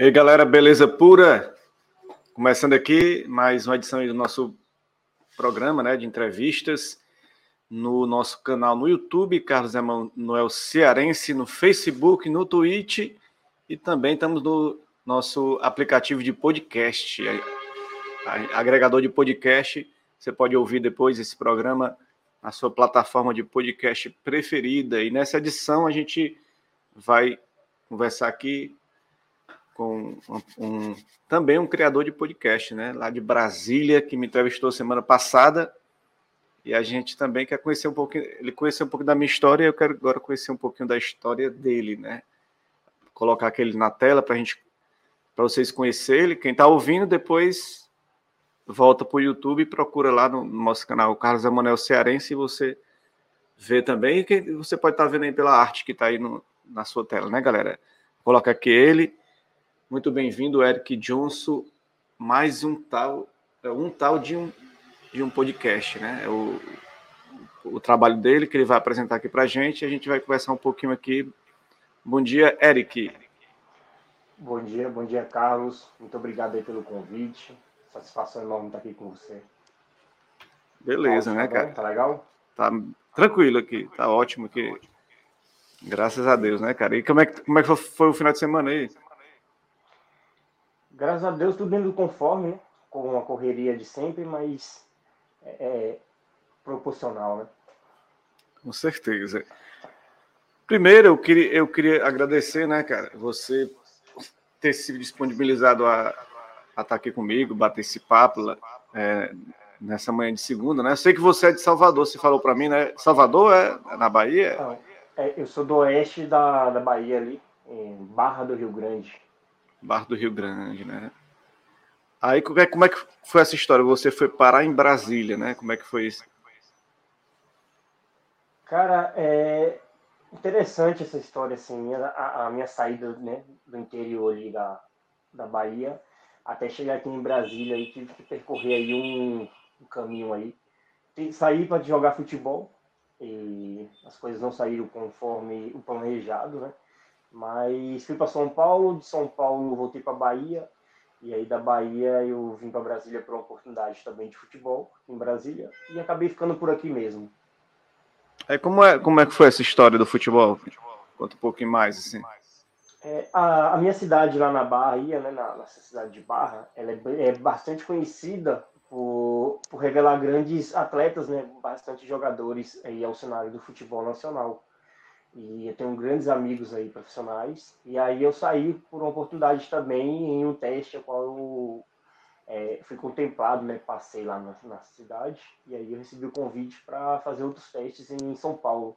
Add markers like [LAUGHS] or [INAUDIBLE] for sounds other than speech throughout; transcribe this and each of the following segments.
E aí, galera, beleza pura? Começando aqui mais uma edição do nosso programa né, de entrevistas no nosso canal no YouTube, Carlos Emanuel Cearense, no Facebook, no Twitch e também estamos no nosso aplicativo de podcast, agregador de podcast. Você pode ouvir depois esse programa na sua plataforma de podcast preferida. E nessa edição a gente vai conversar aqui com um, um, também um criador de podcast, né, lá de Brasília, que me entrevistou semana passada. E a gente também quer conhecer um pouquinho, ele conheceu um pouco da minha história, e eu quero agora conhecer um pouquinho da história dele, né? Colocar aquele na tela para gente, para vocês conhecerem. Quem está ouvindo depois volta para o YouTube e procura lá no nosso canal Carlos Emanuel Cearense e você vê também. que você pode estar tá vendo aí pela arte que está aí no, na sua tela, né, galera? Coloca aqui ele muito bem-vindo, Eric Johnson. Mais um tal, é um tal de um, de um podcast, né? É o, o trabalho dele que ele vai apresentar aqui para a gente. A gente vai conversar um pouquinho aqui. Bom dia, Eric. Bom dia, bom dia, Carlos. Muito obrigado aí pelo convite. Satisfação enorme estar aqui com você. Beleza, né, tá né, cara? Tá legal? Tá tranquilo aqui, tá ótimo aqui. Graças a Deus, né, cara? E como é que, como é que foi o final de semana aí? Graças a Deus, tudo dentro do conforme, né? Com a correria de sempre, mas é, é proporcional, né? Com certeza. Primeiro, eu queria, eu queria agradecer, né, cara, você ter se disponibilizado a, a estar tá aqui comigo, bater esse papo é, nessa manhã de segunda, né? Eu sei que você é de Salvador, você falou para mim, né? Salvador é na Bahia? Não, é, eu sou do oeste da, da Bahia ali, em Barra do Rio Grande. Barra do Rio Grande, né? Aí como é, como é que foi essa história? Você foi parar em Brasília, né? Como é que foi isso? Cara, é interessante essa história, assim, a, a minha saída né, do interior ali da, da Bahia até chegar aqui em Brasília e tive que percorrer aí um, um caminho aí. Saí para jogar futebol e as coisas não saíram conforme o planejado, né? Mas fui para São Paulo, de São Paulo voltei para Bahia, e aí da Bahia eu vim para Brasília por uma oportunidade também de futebol em Brasília e acabei ficando por aqui mesmo. É como é como é que foi essa história do futebol? Conta um pouquinho mais assim. É, a, a, minha cidade lá na Bahia, né, na, nessa cidade de Barra, ela é, é bastante conhecida por, por revelar grandes atletas, né, bastante jogadores aí ao cenário do futebol nacional. E eu tenho grandes amigos aí profissionais. E aí eu saí por uma oportunidade também em um teste, a qual eu é, fui contemplado, né? Passei lá na, na, cidade. E aí eu recebi o convite para fazer outros testes em São Paulo.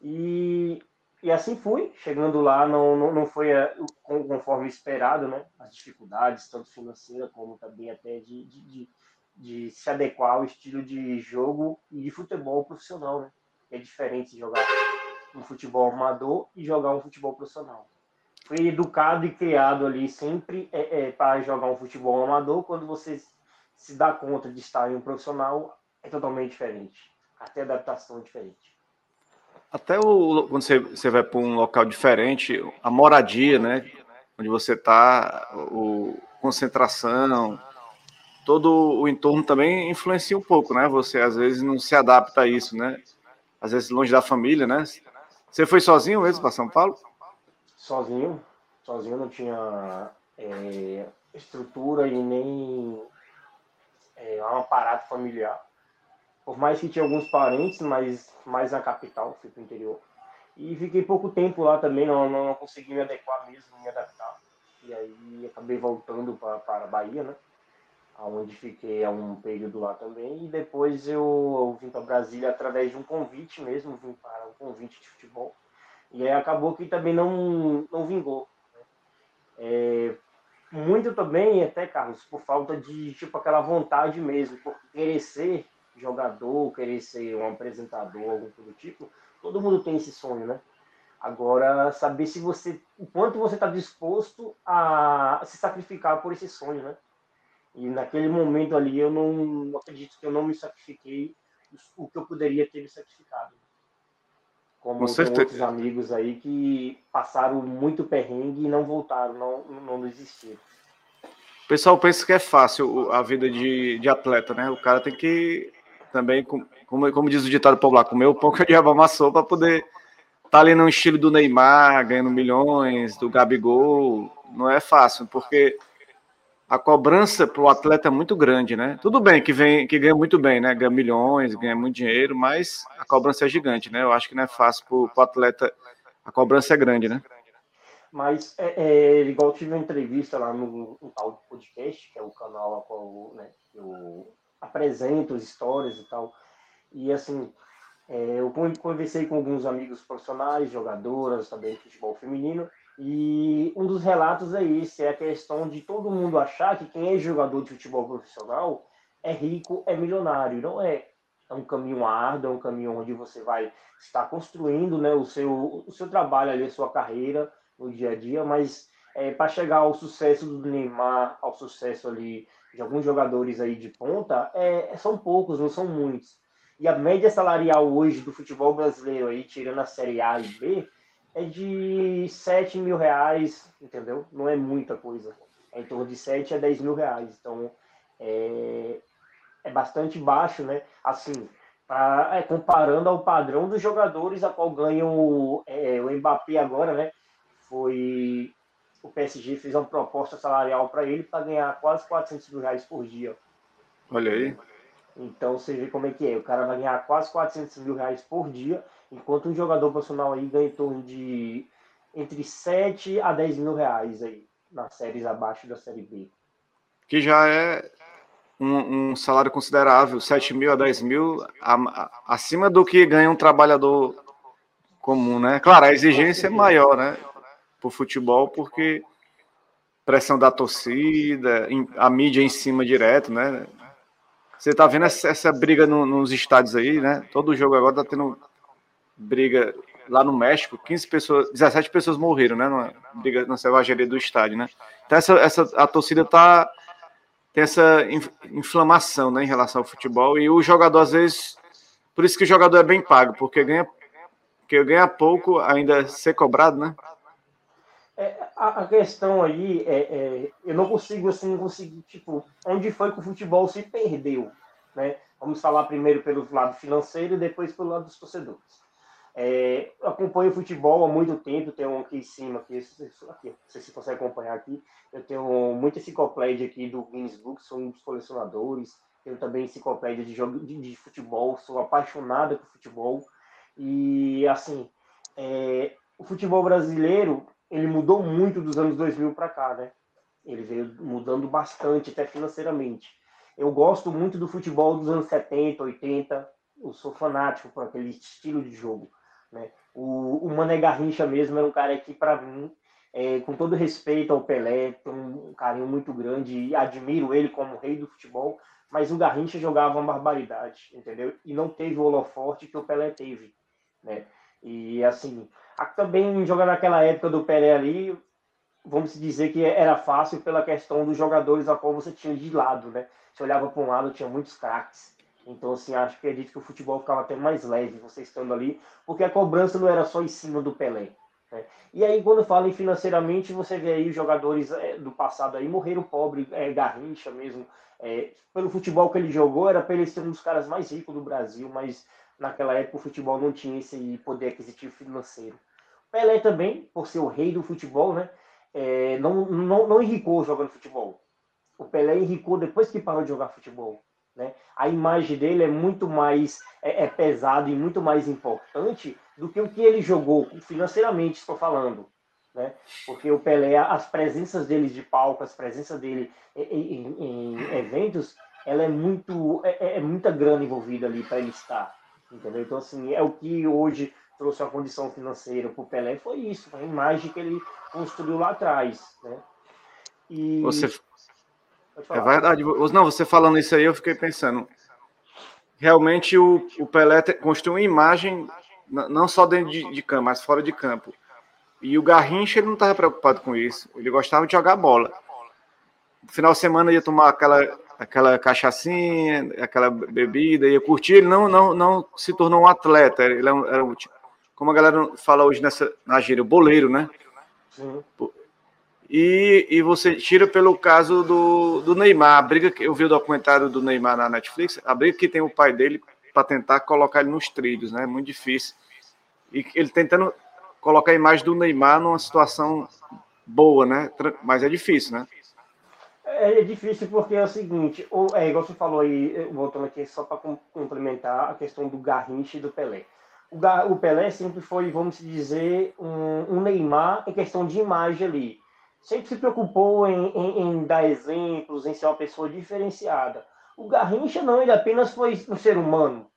E, e assim fui. Chegando lá, não, não, não foi é, conforme esperado, né? As dificuldades, tanto financeira como também até de, de, de, de se adequar ao estilo de jogo e de futebol profissional, né? É diferente jogar um futebol amador e jogar um futebol profissional. Fui educado e criado ali sempre é, é, para jogar um futebol amador. Quando você se dá conta de estar em um profissional, é totalmente diferente. Até adaptação é diferente. Até o, quando você, você vai para um local diferente, a moradia, né? Onde você está, concentração, todo o entorno também influencia um pouco, né? Você às vezes não se adapta a isso, né? Às vezes longe da família, né? Você foi sozinho mesmo para São Paulo? Sozinho, sozinho não tinha é, estrutura e nem é, um aparato familiar. Por mais que tinha alguns parentes, mas mais na capital, fui para o interior. E fiquei pouco tempo lá também, não, não, não consegui me adequar mesmo, me adaptar. E aí acabei voltando para a Bahia, né? Onde fiquei há um período lá também. E depois eu, eu vim para Brasília através de um convite mesmo, vim para um convite de futebol. E aí acabou que também não, não vingou. Né? É, muito também, até, Carlos, por falta de, tipo, aquela vontade mesmo, por querer ser jogador, querer ser um apresentador, algum do tipo. Todo mundo tem esse sonho, né? Agora, saber se você, o quanto você está disposto a se sacrificar por esse sonho, né? E naquele momento ali eu não acredito que eu não me sacrifiquei o que eu poderia ter me sacrificado. Como Com tem outros amigos aí que passaram muito perrengue e não voltaram, não, não desistiram. O pessoal pensa que é fácil a vida de, de atleta, né? O cara tem que também, como, como diz o ditado popular, comer o pão que o diabo amassou para poder estar tá ali no estilo do Neymar, ganhando milhões, do Gabigol. Não é fácil, porque a cobrança para o atleta é muito grande, né? Tudo bem que vem, que ganha muito bem, né? Ganha milhões, ganha muito dinheiro, mas a cobrança é gigante, né? Eu acho que não é fácil para o atleta, a cobrança é grande, né? Mas é, é, igual tive uma entrevista lá no, no tal podcast, que é o canal a qual né, eu apresento as histórias e tal. E assim, é, eu conversei com alguns amigos profissionais, jogadoras também de futebol feminino, e um dos relatos é esse, é a questão de todo mundo achar que quem é jogador de futebol profissional é rico, é milionário. Não é. É um caminho árduo, é um caminho onde você vai estar construindo né, o, seu, o seu trabalho ali, a sua carreira no dia a dia, mas é, para chegar ao sucesso do Neymar, ao sucesso ali de alguns jogadores aí de ponta, é, são poucos, não são muitos. E a média salarial hoje do futebol brasileiro aí, tirando a Série A e B, é de 7 mil reais, entendeu? Não é muita coisa. É em torno de 7 a 10 mil reais. Então, é, é bastante baixo, né? Assim, pra, é, comparando ao padrão dos jogadores a qual ganham é, o Mbappé agora, né? Foi o PSG fez uma proposta salarial para ele para ganhar quase 400 mil reais por dia. Olha aí. Então você vê como é que é. O cara vai ganhar quase 400 mil reais por dia, enquanto um jogador profissional aí ganha em torno de entre 7 a 10 mil reais aí, nas séries abaixo da série B. Que já é um, um salário considerável, 7 mil a 10 mil, a, a, acima do que ganha um trabalhador comum, né? Claro, a exigência é maior, né? Por futebol, porque pressão da torcida, a mídia em cima direto, né? Você tá vendo essa, essa briga no, nos estádios aí, né? Todo jogo agora tá tendo briga lá no México, 15 pessoas, 17 pessoas morreram, né? Numa briga na selvageria do estádio, né? Então essa, essa a torcida tá tem essa inflamação, né, em relação ao futebol e o jogador às vezes, por isso que o jogador é bem pago, porque ganha porque ganha pouco ainda ser cobrado, né? É, a, a, questão aí é, é, eu não consigo assim conseguir tipo onde foi que o futebol se perdeu, né? Vamos falar primeiro pelo lado financeiro e depois pelo lado dos torcedores. É, acompanho futebol há muito tempo, tenho um aqui em cima, aqui, aqui, não sei se você acompanhar aqui. Eu tenho muita enciclopédia aqui do Guinness Book, sou um dos colecionadores. Tenho também enciclopédia de, jogo, de, de futebol, sou apaixonado por futebol. E, assim, é, o futebol brasileiro, ele mudou muito dos anos 2000 para cá, né? Ele veio mudando bastante, até financeiramente. Eu gosto muito do futebol dos anos 70, 80. Eu sou fanático por aquele estilo de jogo. Né? O, o Mané Garrincha mesmo era um cara que, para mim, é, com todo respeito ao Pelé, tenho um carinho muito grande e admiro ele como rei do futebol, mas o Garrincha jogava uma barbaridade, entendeu? E não teve o holoforte que o Pelé teve, né? E assim, também jogar naquela época do Pelé ali, vamos dizer que era fácil pela questão dos jogadores a qual você tinha de lado, né? Você olhava para um lado, tinha muitos craques. Então, assim, acho que acredito que o futebol ficava até mais leve, você estando ali, porque a cobrança não era só em cima do Pelé. Né? E aí, quando fala em financeiramente, você vê aí os jogadores é, do passado aí morreram pobre, é, Garrincha mesmo. É, pelo futebol que ele jogou, era para ele ser um dos caras mais ricos do Brasil, mas naquela época o futebol não tinha esse poder aquisitivo financeiro. Pelé também, por ser o rei do futebol, né? É, não, não, não enricou jogando futebol. O Pelé enricou depois que parou de jogar futebol. Né? A imagem dele é muito mais é, é pesada e muito mais importante do que o que ele jogou financeiramente, estou falando. Né? Porque o Pelé, as presenças dele de palco, as presenças dele em, em, em eventos, ela é muito é, é, é muita grana envolvida ali para ele estar, entendeu? Então assim é o que hoje trouxe a condição financeira para o Pelé foi isso, foi a imagem que ele construiu lá atrás, né? E você é verdade. Não, você falando isso aí, eu fiquei pensando. Realmente o, o Pelé construiu uma imagem, não só dentro de, de campo, mas fora de campo. E o Garrincha ele não estava preocupado com isso. Ele gostava de jogar bola. No final de semana ia tomar aquela, aquela cachaçinha, aquela bebida, ia curtir. Ele não, não, não se tornou um atleta. Ele era um, era um, como a galera fala hoje nessa, na gíria, boleiro, né? Sim. E, e você tira pelo caso do, do Neymar, a briga que eu vi o documentário do Neymar na Netflix, a briga que tem o pai dele para tentar colocar ele nos trilhos, né? Muito difícil. E ele tentando colocar a imagem do Neymar numa situação boa, né? Mas é difícil, né? É, é difícil porque é o seguinte, ou, é igual você falou aí, voltando aqui só para complementar a questão do Garrincha e do Pelé. O Pelé sempre foi, vamos dizer, um, um Neymar em questão de imagem ali sempre se preocupou em, em, em, dar exemplos, em ser uma pessoa diferenciada. O Garrincha não, ele apenas foi um ser humano.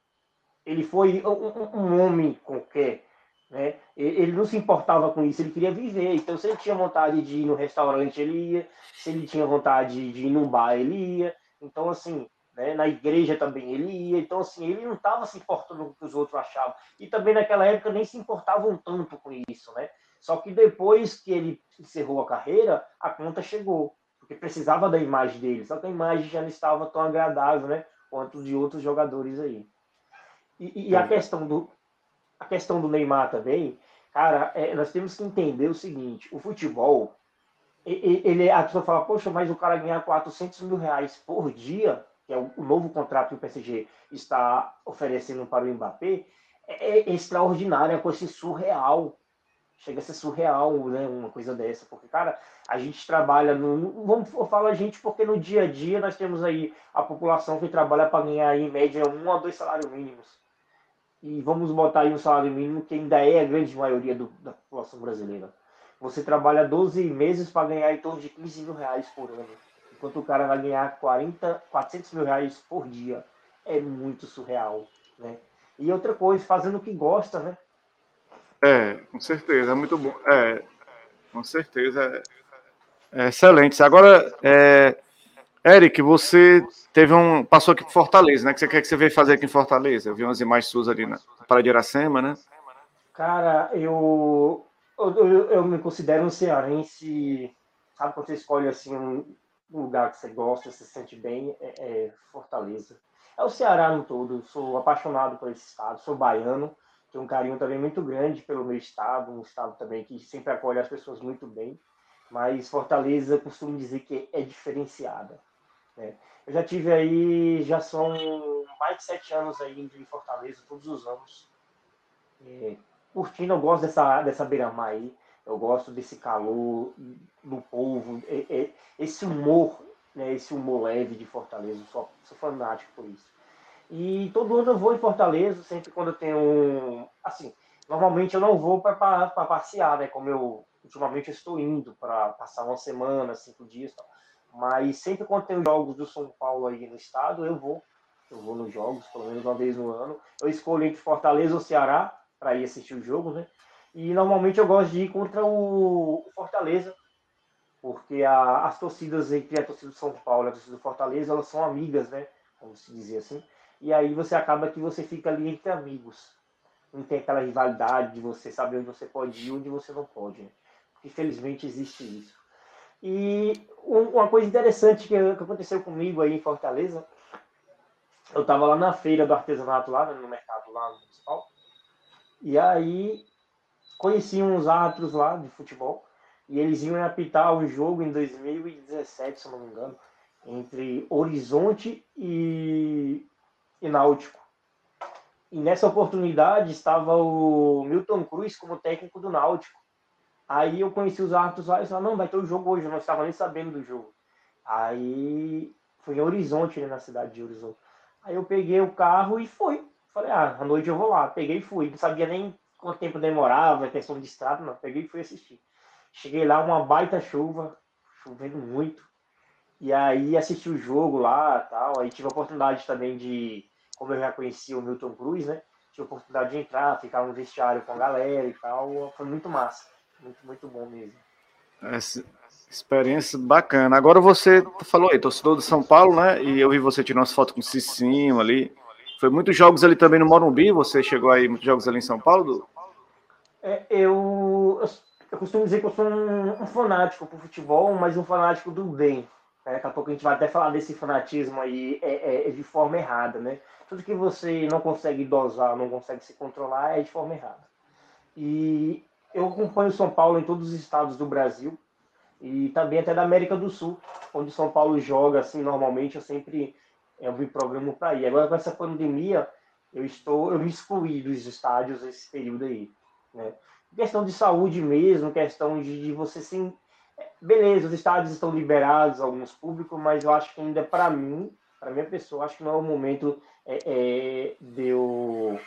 Ele foi um, um homem qualquer. Né? Ele não se importava com isso, ele queria viver. Então, se ele tinha vontade de ir no restaurante, ele ia. Se ele tinha vontade de ir num bar, ele ia. Então, assim, né? na igreja também ele ia. Então, assim, ele não estava se importando com o que os outros achavam. E também naquela época nem se importavam tanto com isso, né? Só que depois que ele encerrou a carreira, a conta chegou, porque precisava da imagem dele. Só que a imagem já não estava tão agradável, né? Quanto de outros jogadores aí. E, e a é. questão do a questão do Neymar também, cara, é, nós temos que entender o seguinte: o futebol, ele, a pessoa fala, poxa, mas o cara ganhar 400 mil reais por dia, que é o, o novo contrato que o PSG está oferecendo para o Mbappé, é, é extraordinário, é uma coisa surreal chega a ser surreal, né, uma coisa dessa, porque, cara, a gente trabalha no, vamos falo a gente porque no dia a dia nós temos aí a população que trabalha para ganhar em média um a dois salários mínimos. E vamos botar aí um salário mínimo que ainda é a grande maioria do, da população brasileira. Você trabalha 12 meses para ganhar em torno de 15 mil reais por ano, enquanto o cara vai ganhar 40, 400 mil reais por dia. É muito surreal, né? E outra coisa, fazendo o que gosta, né? É, com certeza, é muito bom. É, com certeza, é, excelente. Agora, é, Eric, você teve um. Passou aqui por Fortaleza, né? O que você quer que você veio fazer aqui em Fortaleza? Eu vi umas imagens suas ali na Praia de Iracema, né? Cara, eu, eu, eu me considero um cearense. Sabe quando você escolhe assim um lugar que você gosta, se sente bem? É, é Fortaleza. É o Ceará no todo. Sou apaixonado por esse estado, sou baiano tenho um carinho também muito grande pelo meu estado, um estado também que sempre acolhe as pessoas muito bem, mas Fortaleza costumo dizer que é diferenciada. Né? Eu já tive aí, já são mais de sete anos aí em Fortaleza, todos os anos. É, curtindo, eu gosto dessa, dessa beira-mar aí, eu gosto desse calor do povo, é, é, esse humor, né, esse humor leve de Fortaleza, sou, sou fanático por isso. E todo ano eu vou em Fortaleza, sempre quando eu tenho. Assim, normalmente eu não vou para passear, né? Como eu ultimamente eu estou indo para passar uma semana, cinco dias. Tal. Mas sempre quando tem jogos do São Paulo aí no estado, eu vou. Eu vou nos jogos, pelo menos uma vez no ano. Eu escolho entre Fortaleza ou Ceará para ir assistir o jogo, né? E normalmente eu gosto de ir contra o Fortaleza, porque a, as torcidas entre a torcida do São Paulo e a torcida do Fortaleza, elas são amigas, né? Como se dizer assim. E aí você acaba que você fica ali entre amigos. Não tem aquela rivalidade de você saber onde você pode ir e onde você não pode. Né? Infelizmente existe isso. E uma coisa interessante que, aconteceu comigo aí em Fortaleza, eu estava lá na feira do artesanato, lá no mercado lá no municipal, e aí conheci uns árbitros lá de futebol, e eles iam apitar um jogo em 2017, se não me engano, entre Horizonte e e Náutico. E nessa oportunidade estava o Milton Cruz como técnico do Náutico. Aí eu conheci os árbitros lá e não, vai ter o jogo hoje, eu não estava nem sabendo do jogo. Aí fui em Horizonte, né, na cidade de Horizonte. Aí eu peguei o carro e fui. Falei, ah, à noite eu vou lá. Peguei e fui. Não sabia nem quanto tempo demorava, questão de estrada, não. Peguei e fui assistir. Cheguei lá, uma baita chuva, chovendo muito. E aí assisti o jogo lá tal. Aí tive a oportunidade também de como eu já conhecia o Milton Cruz, né? Tive a oportunidade de entrar, ficar no vestiário com a galera e tal. Foi muito massa. Muito, muito bom mesmo. Essa experiência bacana. Agora você falou aí, torcedor do São Paulo, né? E eu vi você tirando umas fotos com o Cicinho ali. Foi muitos jogos ali também no Morumbi. Você chegou aí muitos jogos ali em São Paulo? É, eu, eu costumo dizer que eu sou um, um fanático por futebol, mas um fanático do bem. Daqui a pouco a gente vai até falar desse fanatismo aí é, é, é, de forma errada, né? Tudo que você não consegue dosar, não consegue se controlar é de forma errada. E eu acompanho São Paulo em todos os estados do Brasil e também até da América do Sul, onde São Paulo joga, assim, normalmente eu sempre eu me programo para ir. Agora com essa pandemia, eu estou, eu me excluí dos estádios esse período aí, né? Questão de saúde mesmo, questão de, de você sim, beleza, os estádios estão liberados, alguns públicos, mas eu acho que ainda para mim, para minha pessoa, acho que não é o momento é, é, de eu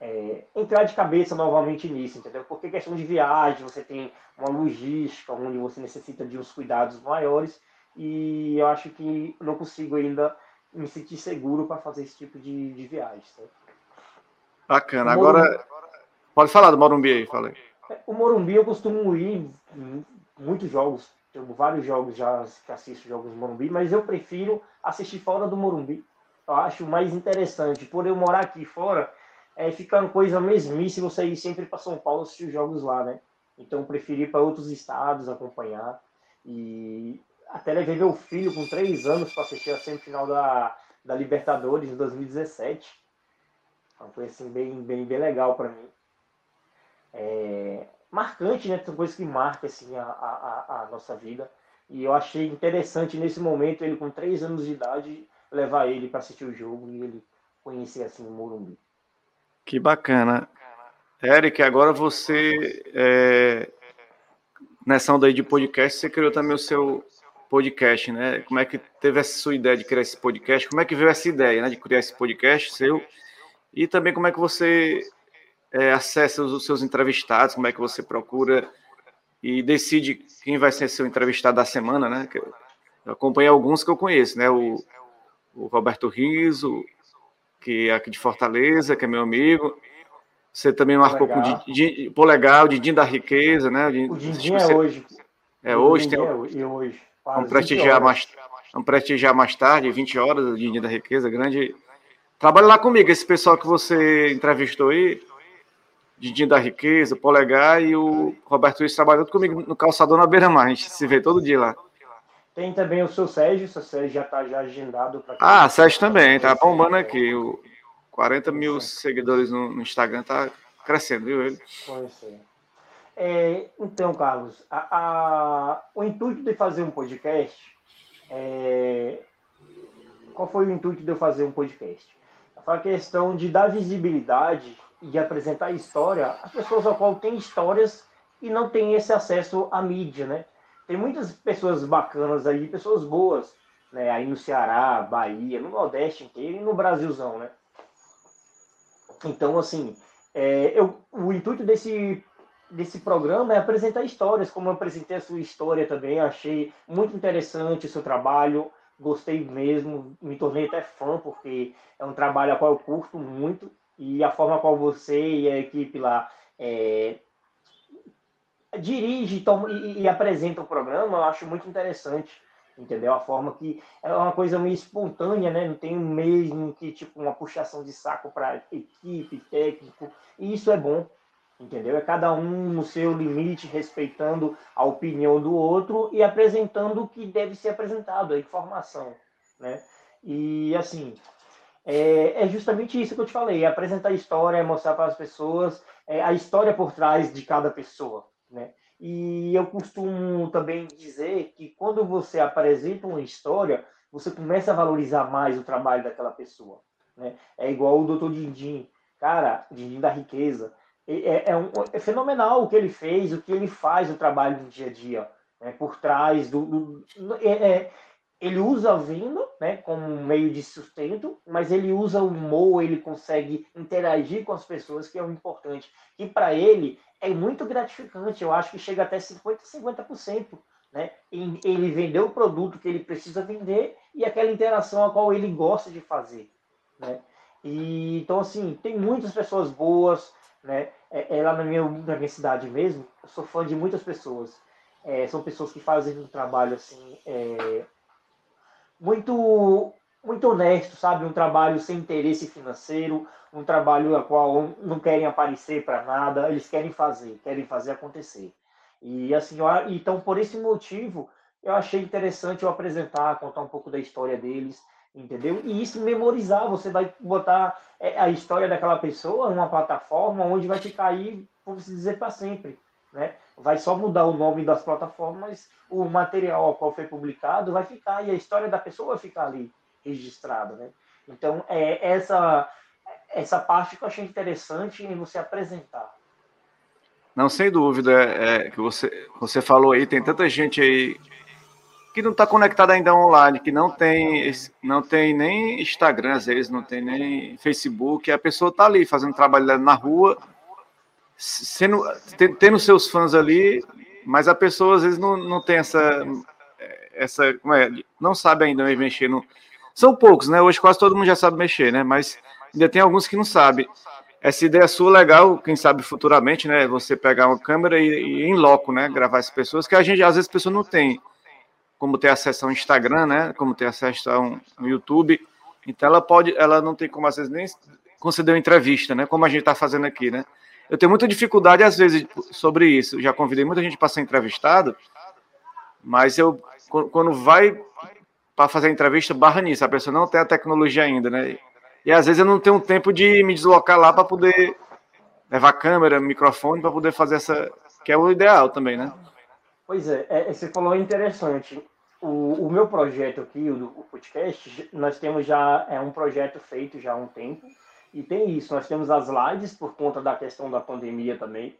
é, entrar de cabeça novamente nisso, entendeu? Porque questão de viagem, você tem uma logística onde você necessita de uns cuidados maiores e eu acho que não consigo ainda me sentir seguro para fazer esse tipo de, de viagem. Sabe? Bacana. Agora, pode falar do Morumbi aí, falei. O Morumbi eu costumo ir muitos jogos, tenho vários jogos já que assisto jogos do Morumbi, mas eu prefiro assistir fora do Morumbi. Eu acho mais interessante. Por eu morar aqui fora, é, fica uma coisa mesmice você ir sempre para São Paulo assistir os jogos lá, né? Então eu preferi ir para outros estados acompanhar. E até levei meu filho com três anos para assistir a semifinal da, da Libertadores em 2017. Então foi assim, bem, bem, bem legal para mim. É, marcante, né? São coisas que marcam assim, a, a, a nossa vida. E eu achei interessante nesse momento, ele com três anos de idade, levar ele para assistir o jogo e ele conhecer assim o Morumbi. Que bacana. Eric, agora você, é, nessa onda aí de podcast, você criou também o seu podcast, né? Como é que teve essa sua ideia de criar esse podcast? Como é que veio essa ideia, né, de criar esse podcast seu? E também como é que você é, acessa os seus entrevistados, como é que você procura e decide quem vai ser seu entrevistado da semana, né? Eu acompanhei alguns que eu conheço, né? O, o Roberto Riso, que é aqui de Fortaleza, que é meu amigo. Você também marcou com o Didi, o Didinho da Riqueza, né? O Didinho é hoje. É hoje, tem. É hoje. Vamos prestigiar, mais, vamos prestigiar mais tarde, 20 horas, o Didinho da Riqueza, grande. Trabalha lá comigo, esse pessoal que você entrevistou aí, Didinho da Riqueza, Polegar e o Roberto Luiz trabalhando comigo no calçador na beira-mar. A gente se vê todo dia lá. Tem também o seu Sérgio, o seu Sérgio já está já agendado para. Ah, Sérgio também, tá bombando aqui. O 40 mil seguidores no, no Instagram, tá crescendo, viu ele? É, então, Carlos, a, a, o intuito de fazer um podcast. É, qual foi o intuito de eu fazer um podcast? Foi a questão de dar visibilidade de apresentar história às pessoas ao qual têm histórias e não têm esse acesso à mídia, né? tem muitas pessoas bacanas aí, pessoas boas, né? Aí no Ceará, Bahia, no Nordeste inteiro e no Brasilzão, né? Então, assim, é, eu, o intuito desse, desse programa é apresentar histórias, como eu apresentei a sua história também, achei muito interessante o seu trabalho, gostei mesmo, me tornei até fã, porque é um trabalho a qual eu curto muito, e a forma qual você e a equipe lá é, dirige toma, e, e, apresenta o programa, eu acho muito interessante, entendeu? A forma que é uma coisa meio espontânea, né? Não tem mesmo que tipo uma puxação de saco para equipe, técnico, e isso é bom, entendeu? É cada um no seu limite, respeitando a opinião do outro e apresentando o que deve ser apresentado, a informação, né? E assim, é, é, justamente isso que eu te falei, é apresentar a história, é mostrar para as pessoas é, a história por trás de cada pessoa, né? E eu costumo também dizer que quando você apresenta uma história, você começa a valorizar mais o trabalho daquela pessoa. Né? É igual o Dr. Dindim, cara, Dindim da riqueza. É, é, um, é, fenomenal o que ele fez, o que ele faz, o trabalho do dia a dia, né? por trás do. do é, é ele usa vindo né, como um meio de sustento, mas ele usa o humor, ele consegue interagir com as pessoas, que é o importante. E para ele é muito gratificante, eu acho que chega até 50%, 50%. Né? Ele vendeu o produto que ele precisa vender e aquela interação a qual ele gosta de fazer. Né? E, então, assim, tem muitas pessoas boas, né? É, é lá na minha, na minha cidade mesmo, eu sou fã de muitas pessoas. É, são pessoas que fazem um trabalho assim é, muito muito honesto, sabe? Um trabalho sem interesse financeiro, um trabalho a qual não querem aparecer para nada, eles querem fazer, querem fazer acontecer. E assim, eu, então por esse motivo, eu achei interessante eu apresentar, contar um pouco da história deles, entendeu? E isso memorizar, você vai botar é, a história daquela pessoa numa plataforma onde vai ficar aí se dizer, para sempre. Né? Vai só mudar o nome das plataformas, o material ao qual foi publicado vai ficar e a história da pessoa vai ficar ali registrada. Né? Então, é essa, essa parte que eu achei interessante em você apresentar. Não, sem dúvida, é, é, que você, você falou aí, tem tanta gente aí que não está conectada ainda online, que não tem, não tem nem Instagram, às vezes, não tem nem Facebook, a pessoa está ali fazendo trabalho na rua, sendo, tendo seus fãs ali, mas a pessoa às vezes não, não tem essa, essa é, não sabe ainda mexer no... São poucos, né? Hoje quase todo mundo já sabe mexer, né? Mas ainda tem alguns que não sabem. Essa ideia sua legal, quem sabe futuramente, né? Você pegar uma câmera e, e em loco, né? Gravar as pessoas, que a gente, às vezes, a pessoa não tem como ter acesso ao Instagram, né? Como ter acesso ao YouTube. Então ela pode, ela não tem como às vezes nem conceder uma entrevista, né? Como a gente está fazendo aqui, né? Eu tenho muita dificuldade às vezes sobre isso. Já convidei muita gente para ser entrevistado, mas eu quando vai para fazer a entrevista barra nisso, a pessoa não tem a tecnologia ainda, né? E às vezes eu não tenho tempo de me deslocar lá para poder levar câmera, microfone para poder fazer essa, que é o ideal também, né? Pois é, é, você falou interessante. O, o meu projeto aqui, o, o podcast, nós temos já é um projeto feito já há um tempo e tem isso. Nós temos as lives por conta da questão da pandemia também,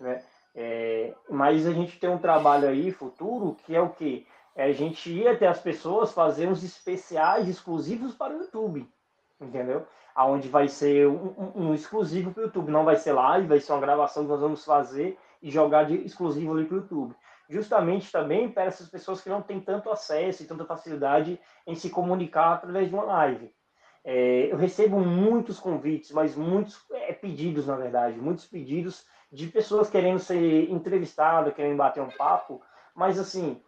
né? É, mas a gente tem um trabalho aí futuro que é o que é a gente ir até as pessoas fazer uns especiais exclusivos para o YouTube, entendeu? Aonde vai ser um, um, um exclusivo para o YouTube, não vai ser live, vai ser uma gravação que nós vamos fazer e jogar de exclusivo ali para o YouTube justamente também para essas pessoas que não têm tanto acesso e tanta facilidade em se comunicar através de uma live. É, eu recebo muitos convites, mas muitos é, pedidos, na verdade, muitos pedidos de pessoas querendo ser entrevistadas, querendo bater um papo, mas assim,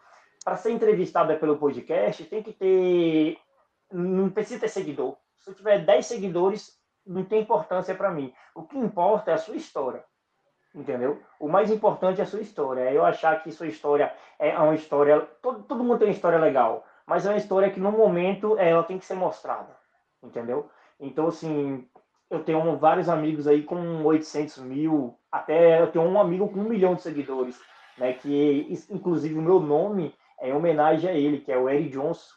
para ser entrevistada pelo podcast, tem que ter. Não precisa ter seguidor. Se eu tiver 10 seguidores, não tem importância para mim. O que importa é a sua história entendeu? O mais importante é a sua história. É eu achar que sua história é uma história. Todo, todo mundo tem uma história legal, mas é uma história que no momento ela tem que ser mostrada, entendeu? Então, assim, eu tenho vários amigos aí com 800 mil, até eu tenho um amigo com um milhão de seguidores, né? Que inclusive o meu nome é em homenagem a ele, que é o Eric Johnson,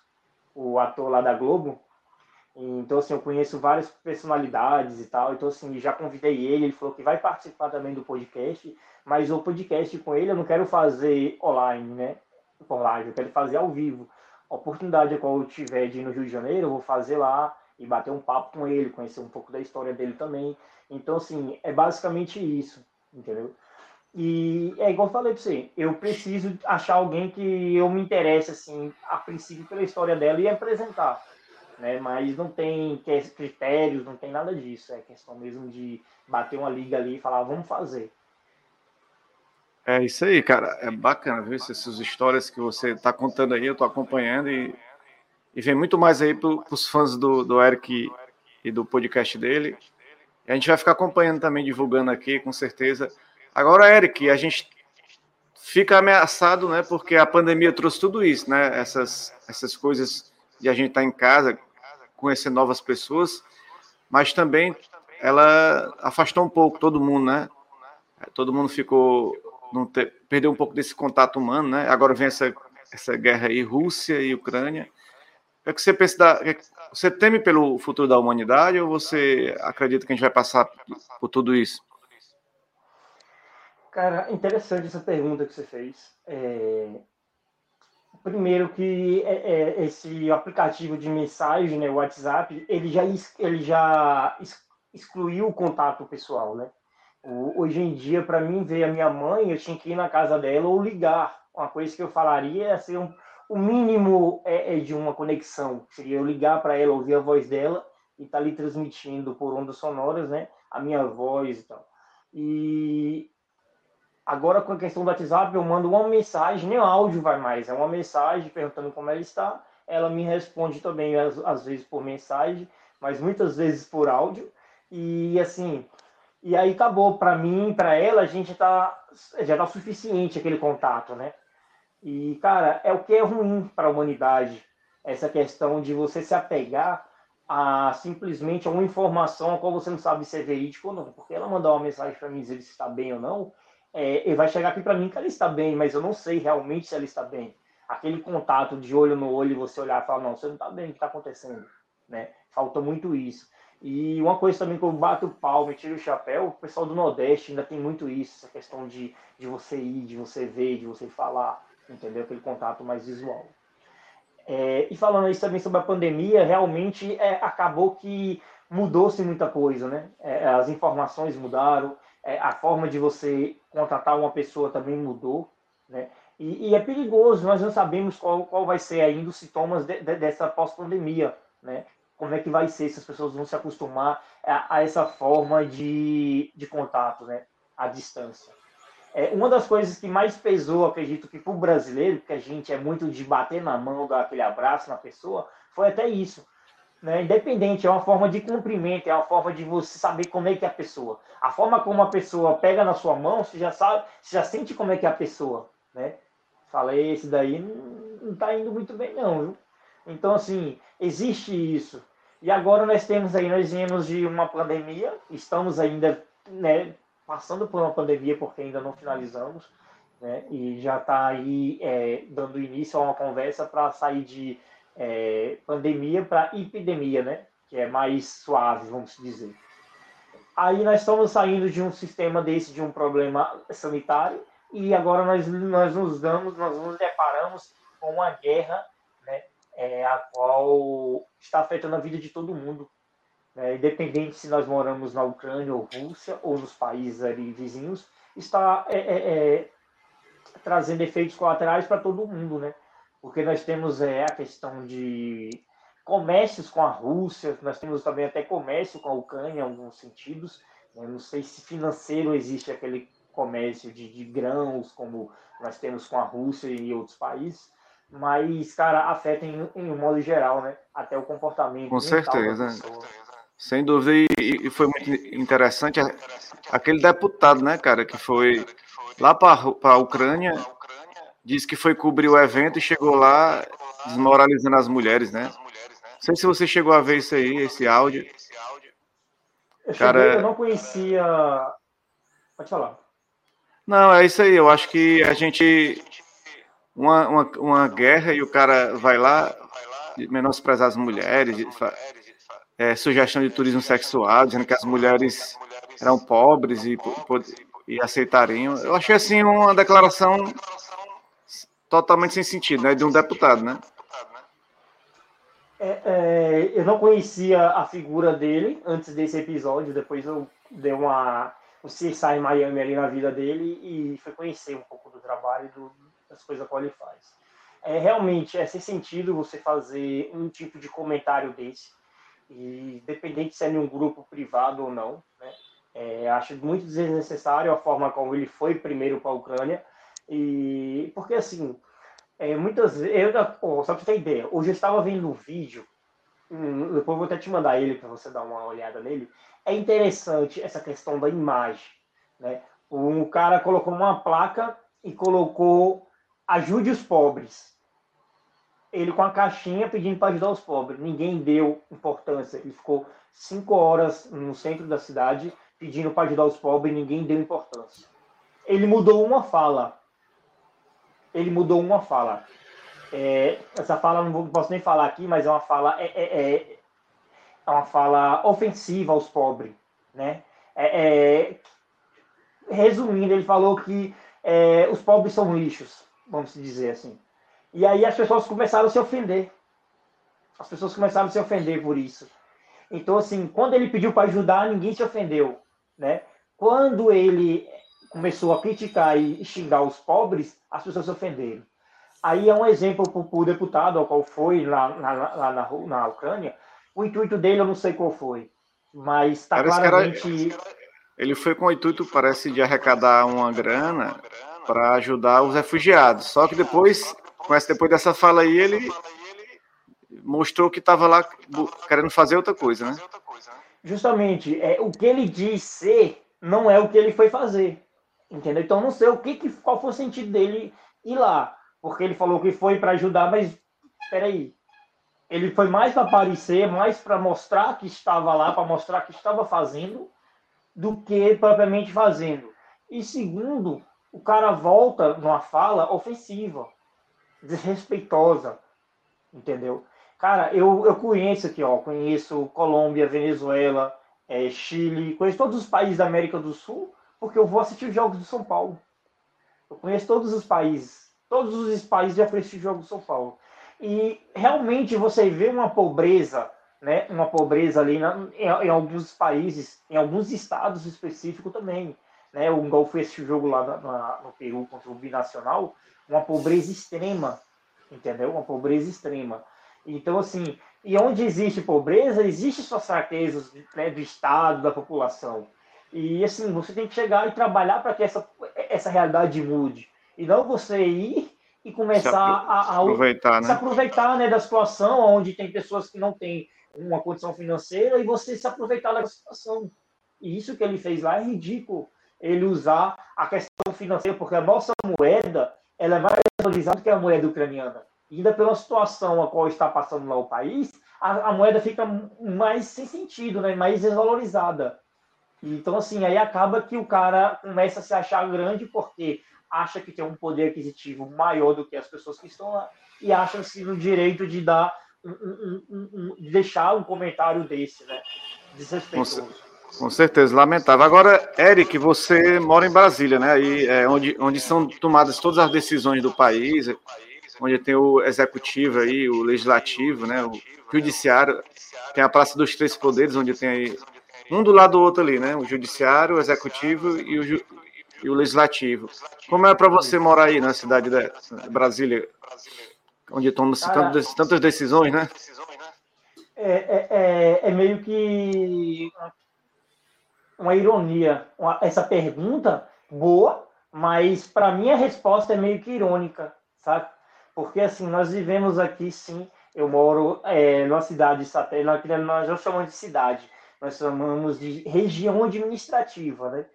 o ator lá da Globo. Então, assim, eu conheço várias personalidades e tal. Então, assim, já convidei ele. Ele falou que vai participar também do podcast. Mas o podcast com ele eu não quero fazer online, né? Por live, eu quero fazer ao vivo. A oportunidade qual eu tiver de ir no Rio de Janeiro, eu vou fazer lá e bater um papo com ele, conhecer um pouco da história dele também. Então, assim, é basicamente isso, entendeu? E é igual eu falei para você, eu preciso achar alguém que eu me interesse, assim, a princípio pela história dela e apresentar né? Mas não tem critérios, não tem nada disso. É questão mesmo de bater uma liga ali e falar, vamos fazer. É isso aí, cara. É bacana, viu? Essas histórias que você está contando aí, eu estou acompanhando e, e vem muito mais aí para os fãs do, do Eric e do podcast dele. E a gente vai ficar acompanhando também, divulgando aqui, com certeza. Agora, Eric, a gente fica ameaçado, né? Porque a pandemia trouxe tudo isso, né? Essas, essas coisas de a gente estar tá em casa, conhecer novas pessoas, mas também ela afastou um pouco todo mundo, né? Todo mundo ficou, ter, perdeu um pouco desse contato humano, né? Agora vem essa, essa guerra aí, Rússia e Ucrânia. O que você pensa da, você teme pelo futuro da humanidade ou você acredita que a gente vai passar por tudo isso? Cara, interessante essa pergunta que você fez. É, Primeiro que é, é, esse aplicativo de mensagem, né, o WhatsApp, ele já, ele já excluiu o contato pessoal, né? Hoje em dia, para mim ver a minha mãe, eu tinha que ir na casa dela ou ligar. Uma coisa que eu falaria é ser um, o mínimo é, é de uma conexão. Seria eu ligar para ela, ouvir a voz dela e estar tá ali transmitindo por ondas sonoras, né? A minha voz e tal. E Agora, com a questão do WhatsApp, eu mando uma mensagem, nem o áudio vai mais, é uma mensagem perguntando como ela está. Ela me responde também, às, às vezes, por mensagem, mas muitas vezes por áudio. E assim, e aí acabou. Para mim, para ela, a gente tá, já tá suficiente aquele contato, né? E, cara, é o que é ruim para a humanidade, essa questão de você se apegar a simplesmente a uma informação a qual você não sabe se é verídico ou não. Porque ela mandar uma mensagem para mim dizer se está bem ou não, é, ele vai chegar aqui para mim que ela está bem, mas eu não sei realmente se ela está bem. Aquele contato de olho no olho você olhar e falar, não, você não está bem, o que está acontecendo? Né? Falta muito isso. E uma coisa também que eu bato o palmo e tiro o chapéu, o pessoal do Nordeste ainda tem muito isso, essa questão de, de você ir, de você ver, de você falar, entendeu? Aquele contato mais visual. É, e falando isso também sobre a pandemia, realmente é, acabou que mudou-se muita coisa, né? É, as informações mudaram, é, a forma de você contratar uma pessoa também mudou, né? E, e é perigoso, nós não sabemos qual, qual vai ser ainda os sintomas de, de, dessa pós-pandemia, né? Como é que vai ser, se as pessoas vão se acostumar a, a essa forma de, de contato, né? À distância. É, uma das coisas que mais pesou, acredito que para o brasileiro, porque a gente é muito de bater na mão, dar aquele abraço na pessoa, foi até isso. Né? Independente, é uma forma de cumprimento, é uma forma de você saber como é que é a pessoa. A forma como a pessoa pega na sua mão, você já sabe, você já sente como é que é a pessoa. Né? Falei, esse daí não está indo muito bem, não, viu? Então, assim, existe isso. E agora nós temos aí, nós viemos de uma pandemia, estamos ainda né, passando por uma pandemia, porque ainda não finalizamos, né? E já está aí é, dando início a uma conversa para sair de é, pandemia para epidemia, né? Que é mais suave, vamos dizer. Aí nós estamos saindo de um sistema desse, de um problema sanitário, e agora nós, nós nos damos, nós nos deparamos com uma guerra, né? É, a qual está afetando a vida de todo mundo, é, independente se nós moramos na Ucrânia ou Rússia ou nos países ali vizinhos, está é, é, é trazendo efeitos colaterais para todo mundo, né? Porque nós temos é, a questão de comércios com a Rússia, nós temos também até comércio com a Ucrânia em alguns sentidos. Eu não sei se financeiro existe aquele comércio de, de grãos como nós temos com a Rússia e outros países, mas, cara, afeta em, em um modo geral, né? Até o comportamento. Com certeza. Sem dúvida, e, foi muito interessante aquele deputado, né, cara, que foi lá para a Ucrânia, disse que foi cobrir o evento e chegou lá desmoralizando as mulheres, né? Não sei se você chegou a ver isso aí, esse áudio. Eu, cara, cheguei, eu não conhecia. Pode falar. Não, é isso aí. Eu acho que a gente. Uma, uma, uma guerra e o cara vai lá menosprezar as mulheres, é, sugestão de turismo sexual, dizendo que as mulheres eram pobres e, e aceitariam. Eu achei assim uma declaração totalmente sem sentido, né, de um deputado, né? É, é, eu não conhecia a figura dele antes desse episódio, depois eu dei uma um CSI em Miami ali na vida dele e fui conhecer um pouco do trabalho do, das coisas que ele faz. É, realmente é sem sentido você fazer um tipo de comentário desse e independente se é em um grupo privado ou não, né? É, acho muito desnecessário a forma como ele foi primeiro para a Ucrânia. E porque assim é, muitas vezes oh, só para ter ideia hoje eu estava vendo um vídeo depois vou até te mandar ele para você dar uma olhada nele. É interessante essa questão da imagem né? Um cara colocou uma placa e colocou ajude os pobres ele com a caixinha pedindo para ajudar os pobres. Ninguém deu importância. Ele ficou cinco horas no centro da cidade pedindo para ajudar os pobres ninguém deu importância. Ele mudou uma fala. Ele mudou uma fala. É, essa fala não, posso nem falar aqui, mas é uma fala é, é, é, é uma fala ofensiva aos pobres, né? É, é, resumindo, ele falou que os pobres são lixos, vamos dizer assim. E aí as pessoas começaram a se ofender. As pessoas começaram a se ofender por isso. Então, assim, quando ele pediu para ajudar, ninguém se ofendeu, né? Quando ele começou a criticar e xingar os pobres, as pessoas se ofenderam. Aí é um exemplo para o deputado, ao qual foi lá, na, lá na, na, Ucrânia. O intuito dele eu não sei qual foi, mas está claramente... Ele foi com o intuito, parece, de arrecadar uma grana para ajudar os refugiados. Só que depois mas depois dessa fala aí, ele mostrou que estava lá querendo fazer outra coisa, né? Justamente, é, o que ele diz ser não é o que ele foi fazer. Entendeu? Então não sei o que, que qual foi o sentido dele ir lá. Porque ele falou que foi para ajudar, mas peraí. Ele foi mais para aparecer, mais para mostrar que estava lá, para mostrar que estava fazendo, do que propriamente fazendo. E segundo, o cara volta numa fala ofensiva, desrespeitosa, entendeu? Cara, eu, eu conheço aqui, ó, conheço Colômbia, Venezuela, é, Chile, conheço todos os países da América do Sul, porque eu vou assistir os jogos do São Paulo. Eu conheço todos os países, todos os países já fui assistir jogos do São Paulo. E realmente você vê uma pobreza, né, uma pobreza ali na, em, em, alguns países, em alguns estados específicos também. Né, o Igual foi esse jogo lá na, no Peru contra o Binacional, uma pobreza extrema, entendeu? Uma pobreza extrema. Então, assim, e onde existe pobreza, existe suas fraquezas né, do Estado, da população. E, assim, você tem que chegar e trabalhar para que essa, essa realidade mude. E não você ir e começar a, a, aproveitar, né? se aproveitar né, da situação onde tem pessoas que não têm uma condição financeira e você se aproveitar da situação. E isso que ele fez lá é ridículo. Ele usar a questão financeira, porque a nossa moeda ela é mais valorizada que a moeda ucraniana. E ainda pela situação a qual está passando lá o país, a, a moeda fica mais sem sentido, né? mais desvalorizada. Então, assim, aí acaba que o cara começa a se achar grande porque acha que tem um poder aquisitivo maior do que as pessoas que estão lá e acha-se no direito de dar um, um, um, de deixar um comentário desse, né? Desrespeitoso. Com, com certeza, lamentável. Agora, Eric, você mora em Brasília, né? Aí é onde, onde são tomadas todas as decisões do país, onde tem o executivo aí, o legislativo, né? O judiciário, tem a Praça dos Três Poderes, onde tem aí um do lado do outro ali, né? O judiciário, o executivo e o, e o legislativo. Como é para você morar aí na cidade de Brasília, onde tomam-se tantas, tantas decisões, né? É, é, é, é meio que uma ironia uma, essa pergunta boa, mas para mim a resposta é meio que irônica, sabe? Porque assim nós vivemos aqui, sim. Eu moro é, numa cidade satélite, nós não chamamos de cidade, nós chamamos de região administrativa, né?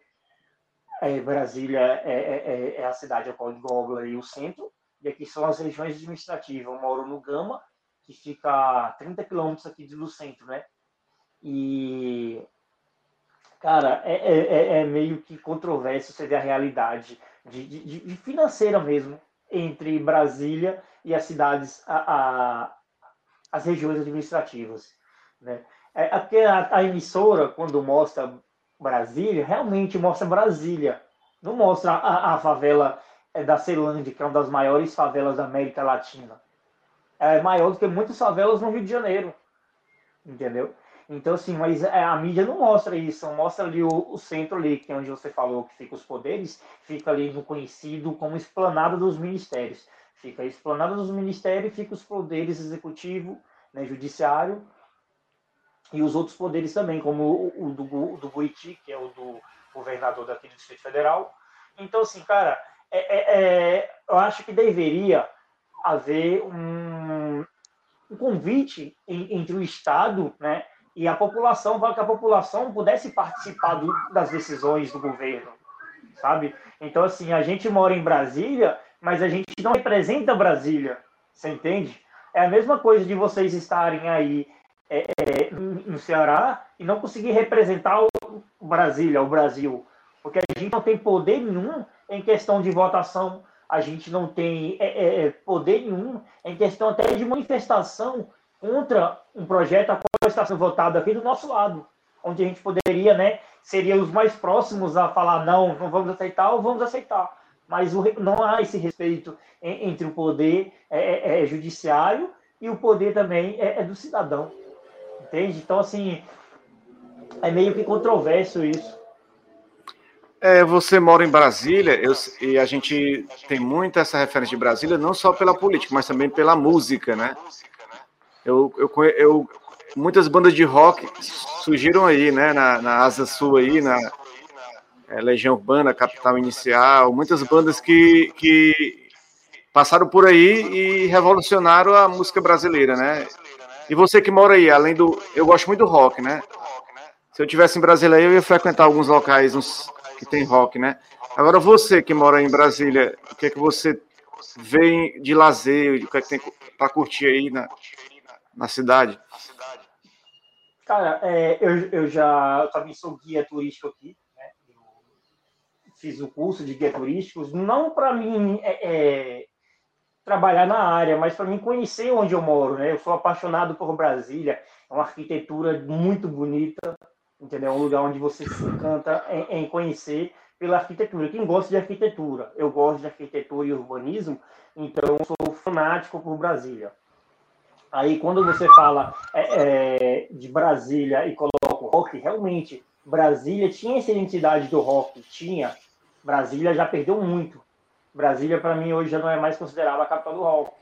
É, Brasília é, é, é, é, a cidade a qual engloba o centro, e aqui são as regiões administrativas. Eu moro no Gama, que fica a 30 quilômetros aqui do centro, né? E, cara, é, é, é, é meio que controverso você ver a realidade de, de, de financeira mesmo entre Brasília e as cidades, a, a, as regiões administrativas, né? É, porque a, a emissora, quando mostra Brasília, realmente mostra Brasília. Não mostra a, a favela é, da Ceilândia, que é uma das maiores favelas da América Latina. É maior do que muitas favelas no Rio de Janeiro. Entendeu? Então, assim, mas é, a mídia não mostra isso, mostra ali o, o, centro ali, que é onde você falou que fica os poderes, fica ali no conhecido como esplanada dos ministérios. Fica a esplanada dos ministérios, fica os poderes executivo, né, judiciário e os outros poderes também, como o, do, do Buriti, que é o do governador daqui do Distrito Federal. Então, assim, cara, é, é, é, eu acho que deveria haver um, um convite entre o Estado né, e a população, para que a população pudesse participar do, das decisões do governo, sabe? Então, assim, a gente mora em Brasília, mas a gente não representa Brasília, você entende? É a mesma coisa de vocês estarem aí é, é, no Ceará e não conseguir representar o Brasília, o Brasil, porque a gente não tem poder nenhum em questão de votação, a gente não tem é, é, é poder nenhum em questão até de manifestação contra um projeto a qual está sendo votado aqui do nosso lado, onde a gente poderia, né, seria os mais próximos a falar não, não vamos aceitar ou vamos aceitar, mas o, não há esse respeito entre o poder é, é, judiciário e o poder também é, do cidadão. Entende? Então, assim, é meio que controverso isso. É, você mora em Brasília eu, e a gente tem muito essa referência de Brasília, não só pela política, mas também pela música, né? Eu, eu, eu muitas bandas de rock surgiram aí, né? Na, na Asa Sul aí, na é, Legião Urbana, Capital Inicial, muitas bandas que, que passaram por aí e revolucionaram a música brasileira, né? E você que mora aí, além do. Eu gosto muito do rock, né? Se eu tivesse em Brasília, eu ia frequentar alguns locais uns, que tem rock, né? Agora, você que mora em Brasília, o que é que você vê de lazer, o que é que tem para curtir aí na, na cidade? Cara, é, eu, eu já eu também sou guia turístico aqui, né? fiz o curso de guia turístico, não para mim é, é, trabalhar na área, mas para mim conhecer onde eu moro, né? Eu sou apaixonado por Brasília, é uma arquitetura muito bonita, entendeu? É um lugar onde você se encanta em, em conhecer pela arquitetura. Quem gosta de arquitetura, eu gosto de arquitetura e urbanismo, então sou fanático por Brasília. Aí quando você fala é, é, de Brasília e coloca o rock, realmente Brasília tinha essa identidade do rock, tinha. Brasília já perdeu muito. Brasília para mim hoje já não é mais considerada a capital do rock,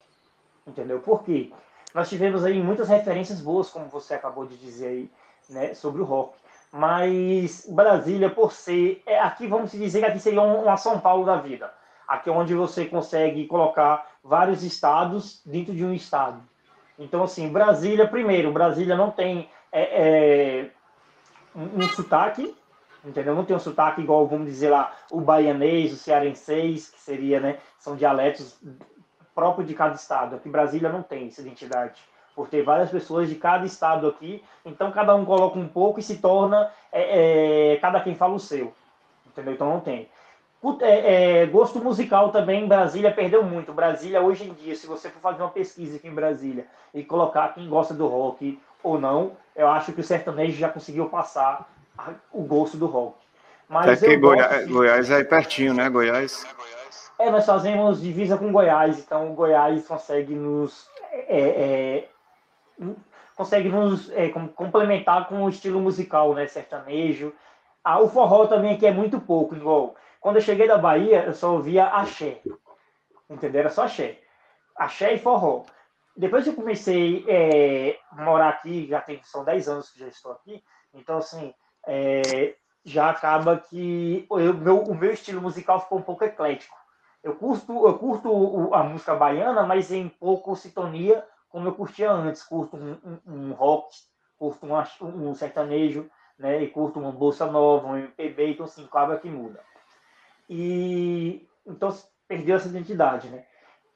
entendeu? Por quê? Nós tivemos aí muitas referências boas, como você acabou de dizer aí, né, sobre o rock mas Brasília, por ser. É, aqui vamos dizer que aqui seria uma São Paulo da vida. Aqui é onde você consegue colocar vários estados dentro de um estado. Então, assim, Brasília, primeiro, Brasília não tem é, é, um, um sotaque, entendeu? Não tem um sotaque igual, vamos dizer lá, o baianês, o cearenseis, que seria, né? São dialetos próprios de cada estado. Aqui Brasília não tem essa identidade por ter várias pessoas de cada estado aqui, então cada um coloca um pouco e se torna é, é, cada quem fala o seu, entendeu? Então não tem. É, é, gosto musical também, Brasília perdeu muito. Brasília, hoje em dia, se você for fazer uma pesquisa aqui em Brasília e colocar quem gosta do rock ou não, eu acho que o sertanejo já conseguiu passar o gosto do rock. Mas é que Goiás, Goiás é pertinho, né? Goiás. É, nós fazemos divisa com Goiás, então o Goiás consegue nos é, é, consegue nos é, complementar com o estilo musical, né? Sertanejo. Ah, o forró também aqui é muito pouco, igual. Quando eu cheguei da Bahia, eu só ouvia axé. Entendeu? Era só axé. Axé e forró. Depois que eu comecei é, a morar aqui, já tem, são 10 anos que já estou aqui, então, assim, é, já acaba que eu, meu, o meu estilo musical ficou um pouco eclético. Eu curto, eu curto a música baiana, mas em pouco sintonia como eu curtia antes, curto um, um, um rock, curto um, um, sertanejo, né, e curto uma bolsa nova, um MPB, então assim, claro que muda. E então perdeu essa identidade, né?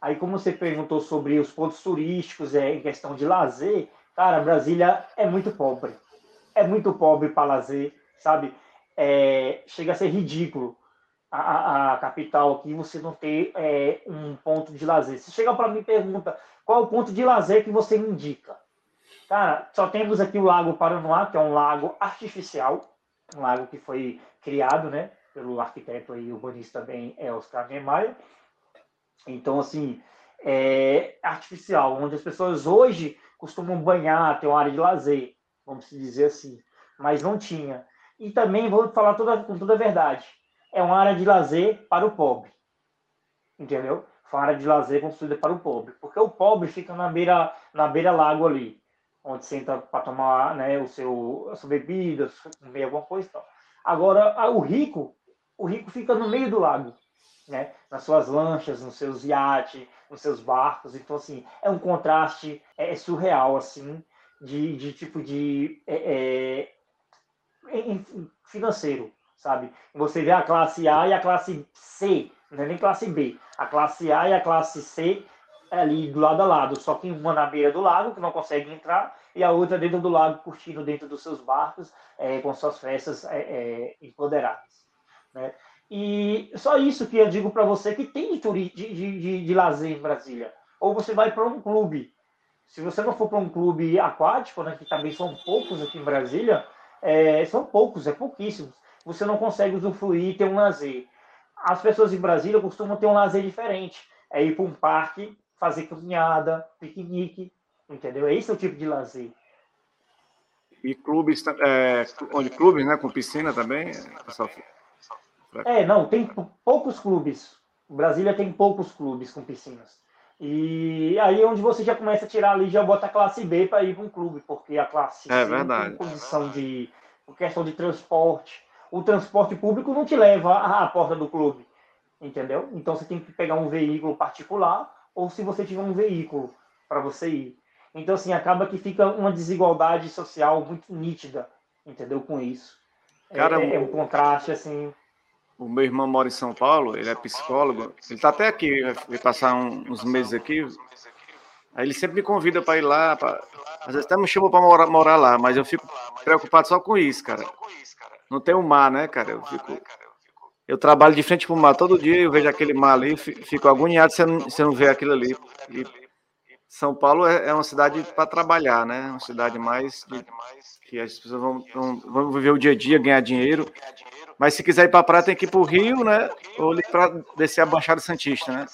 Aí como você perguntou sobre os pontos turísticos, é, em questão de lazer, cara, Brasília é muito pobre. É muito pobre para lazer, sabe? É, chega a ser ridículo a, a, a, capital aqui você não ter é, um ponto de lazer. Se chega para mim e pergunta qual é o ponto de lazer que você me indica? Cara, só temos aqui o Lago Paranoá, que é um lago artificial, um lago que foi criado, né, pelo arquiteto e urbanista também, é Oscar Niemeyer. Então, assim, é artificial, onde as pessoas hoje costumam banhar, ter uma área de lazer, vamos dizer assim, mas não tinha. E também vou falar toda, com toda a verdade, é uma área de lazer para o pobre, entendeu? uma área de lazer construída para o pobre, porque o pobre fica na beira, na beira lago ali, onde senta para tomar né, o seu, a sua bebida, comer alguma coisa e tal. Agora, o rico, o rico fica no meio do lago, né? nas suas lanchas, nos seus iates, nos seus barcos. Então, assim, é um contraste é, é surreal, assim, de, de tipo de é, é, financeiro, sabe? Você vê a classe A e a classe C não é nem classe B. A classe A e a classe C é ali do lado a lado, só que uma na beira do lago, que não consegue entrar, e a outra dentro do lago, curtindo dentro dos seus barcos, é, com suas festas é, é, empoderadas. Né? E só isso que eu digo para você que tem de, de, de, de lazer em Brasília. Ou você vai para um clube. Se você não for para um clube aquático, né, que também são poucos aqui em Brasília, é, são poucos, é pouquíssimos, você não consegue usufruir e ter um lazer as pessoas em Brasília costumam ter um lazer diferente. É ir para um parque, fazer caminhada, piquenique, entendeu? Esse é o tipo de lazer. E clubes, é, onde clubes, né, com piscina também, pessoal? É, não, tem poucos clubes. Brasília tem poucos clubes com piscinas. E aí é onde você já começa a tirar ali, já bota a classe B para ir para um clube, porque a classe é, C verdade. tem condição de questão de transporte, o transporte público não te leva à porta do clube, entendeu? Então você tem que pegar um veículo particular ou se você tiver um veículo para você ir. Então assim acaba que fica uma desigualdade social muito nítida, entendeu? Com isso, Cara, é, é um contraste assim. O meu irmão mora em São Paulo, ele é psicólogo, ele está até aqui, vai passar um, uns meses aqui. Aí ele sempre me convida para ir lá, para Às vezes até me chamam para morar, morar lá, mas eu fico preocupado só com isso, cara. Não tem o um mar, né, cara? Eu fico. Eu trabalho de frente para o mar todo dia, eu vejo aquele mar ali, fico agoniado se não, se não ver aquilo ali. E São Paulo é, é uma cidade para trabalhar, né? Uma cidade mais de, que as pessoas vão, vão, vão viver o dia a dia, ganhar dinheiro. Mas se quiser ir para a praia, tem que ir para o Rio, né? Ou para descer a Baixada Santista, né?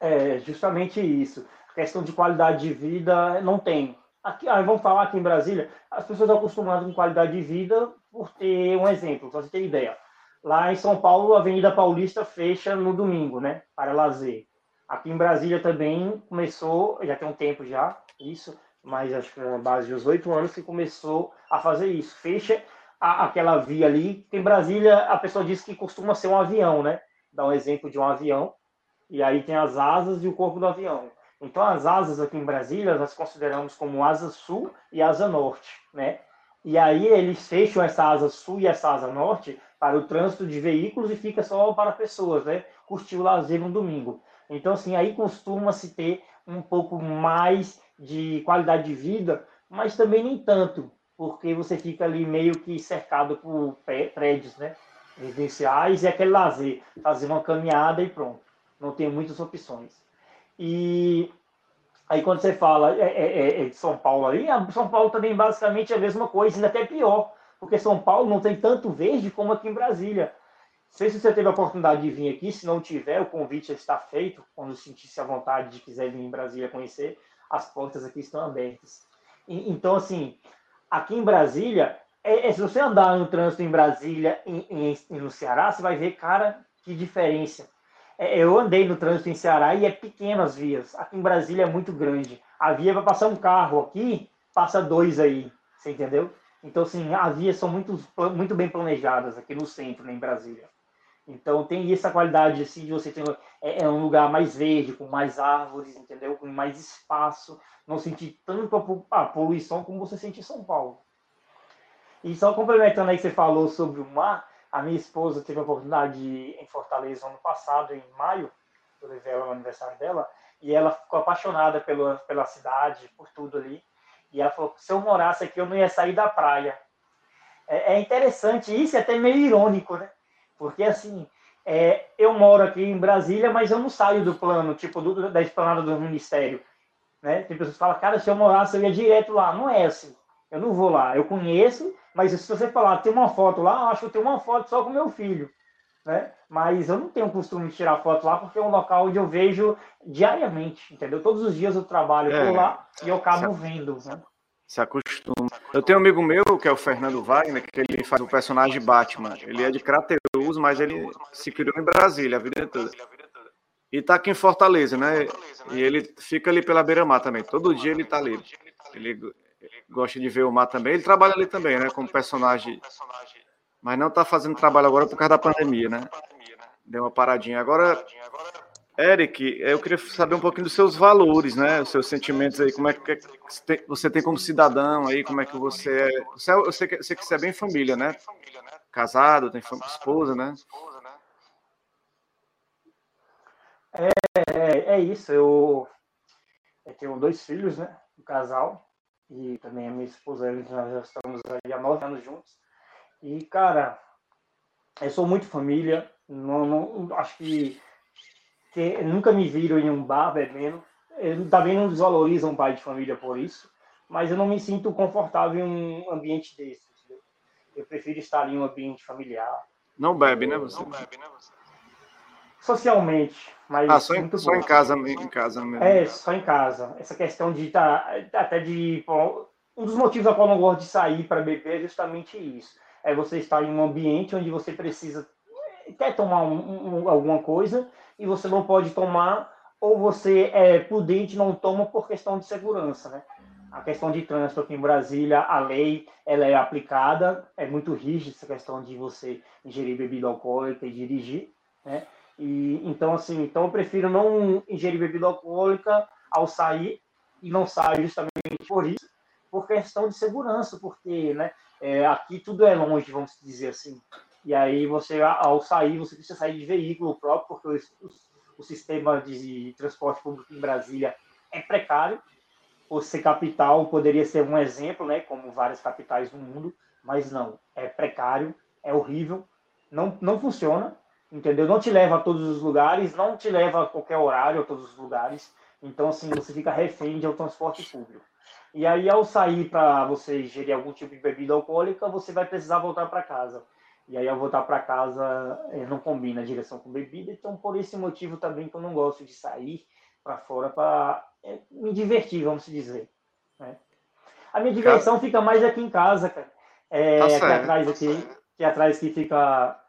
É, justamente isso. A questão de qualidade de vida não tem. Aqui, vamos falar aqui em Brasília, as pessoas estão acostumadas com qualidade de vida por ter um exemplo, para você ter ideia. Lá em São Paulo, a Avenida Paulista fecha no domingo, né? Para lazer. Aqui em Brasília também começou, já tem um tempo já, isso, mas acho que na base dos oito anos que começou a fazer isso. Fecha a, aquela via ali. Em Brasília, a pessoa diz que costuma ser um avião, né? Dá um exemplo de um avião. E aí tem as asas e o corpo do avião. Então, as asas aqui em Brasília, nós consideramos como asa sul e asa norte, né? E aí eles fecham essa asa sul e essa asa norte para o trânsito de veículos e fica só para pessoas, né? Curtir o lazer no domingo. Então, assim, aí costuma-se ter um pouco mais de qualidade de vida, mas também nem tanto, porque você fica ali meio que cercado por prédios, né? Residenciais e aquele lazer, fazer uma caminhada e pronto. Não tem muitas opções. E aí quando você fala é, é, é, é de São Paulo aí, São Paulo também basicamente é a mesma coisa, ainda até pior, porque São Paulo não tem tanto verde como aqui em Brasília. Não sei se você teve a oportunidade de vir aqui, se não tiver, o convite está feito, quando sentir-se à vontade de quiser vir em Brasília conhecer, as portas aqui estão abertas. E, então, assim, aqui em Brasília, é, é, se você andar no trânsito em Brasília e no Ceará, você vai ver, cara, que diferença. É, eu andei no trânsito em Ceará e é pequeno as vias. Aqui em Brasília é muito grande. A via vai passar um carro aqui, passa dois aí, você entendeu? Então, assim, as vias são muito, muito bem planejadas aqui no centro, né, em Brasília. Então, tem essa qualidade, assim, de você ter é, é um lugar mais verde, com mais árvores, entendeu? Com mais espaço, não sentir tanto a, a poluição como você sente em São Paulo. E só complementando aí que você falou sobre o mar, a minha esposa teve a oportunidade de, em Fortaleza ano passado, em maio, eu levei ela no aniversário dela, e ela ficou apaixonada pela, pela cidade, por tudo ali. E ela falou: se eu morasse aqui, eu não ia sair da praia. É, é interessante, isso é até meio irônico, né? Porque assim, é, eu moro aqui em Brasília, mas eu não saio do plano, tipo, do, da esplanada do Ministério. Né? Tem pessoas que falam, cara, se eu morasse, eu ia direto lá. Não é assim. Eu não vou lá. Eu conheço, mas se você falar, tem uma foto lá, eu acho que tem uma foto só com meu filho. Né? Mas eu não tenho costume de tirar foto lá porque é um local onde eu vejo diariamente, entendeu? Todos os dias eu trabalho é, por lá e eu acabo se, vendo. Né? Se acostuma. Eu tenho um amigo meu, que é o Fernando Wagner, que ele faz o personagem Batman. Ele é de Crateus, mas ele se criou em Brasília a vida toda. E tá aqui em Fortaleza, né? E ele fica ali pela beira-mar também. Todo dia ele tá ali. Ele gosta de ver o mar também. Ele trabalha ali também, né? Como personagem. Mas não está fazendo trabalho agora por causa da pandemia, né? Deu uma paradinha. Agora, Eric, eu queria saber um pouquinho dos seus valores, né? Os seus sentimentos aí. Como é que você tem como cidadão aí? Como é que você é? Você, é, eu sei que você é bem família, né? Casado, tem esposa, né? É, é, é isso. Eu, eu tenho dois filhos, né? Um casal e também a minha esposa, nós já estamos aí há nove anos juntos. E, cara, eu sou muito família, não, não acho que, que nunca me viram em um bar bebendo. Eu, também não desvalorizo um pai de família por isso, mas eu não me sinto confortável em um ambiente desse. Eu prefiro estar em um ambiente familiar. Não bebe, né, você? Não bebe, né, você? socialmente, mas ah, só, em, só em casa, em casa mesmo. É, só em casa. Essa questão de estar tá, até de bom, um dos motivos a qual eu não gosto de sair para beber é justamente isso. É você estar em um ambiente onde você precisa quer tomar um, um, alguma coisa e você não pode tomar ou você é prudente não toma por questão de segurança, né? A questão de trânsito aqui em Brasília, a lei ela é aplicada, é muito rígida essa questão de você ingerir bebida alcoólica e dirigir, né? E, então, assim, então eu prefiro não ingerir bebida alcoólica ao sair e não saio justamente por isso, por questão de segurança, porque né, é, aqui tudo é longe, vamos dizer assim. E aí você, ao sair, você precisa sair de veículo próprio, porque o, o, o sistema de transporte público em Brasília é precário. Por ser capital, poderia ser um exemplo, né, como várias capitais do mundo, mas não, é precário, é horrível, não, não funciona, entendeu? Não te leva a todos os lugares, não te leva a qualquer horário a todos os lugares, então, assim, você fica refém de transporte público. E aí, ao sair para você gerir algum tipo de bebida alcoólica, você vai precisar voltar para casa. E aí, ao voltar para casa, eh, não combina a direção com bebida. Então, por esse motivo também que eu não gosto de sair para fora para me divertir, vamos dizer. Né? A minha diversão fica mais aqui em casa, cara. É, tá aqui atrás, aqui, aqui atrás que fica.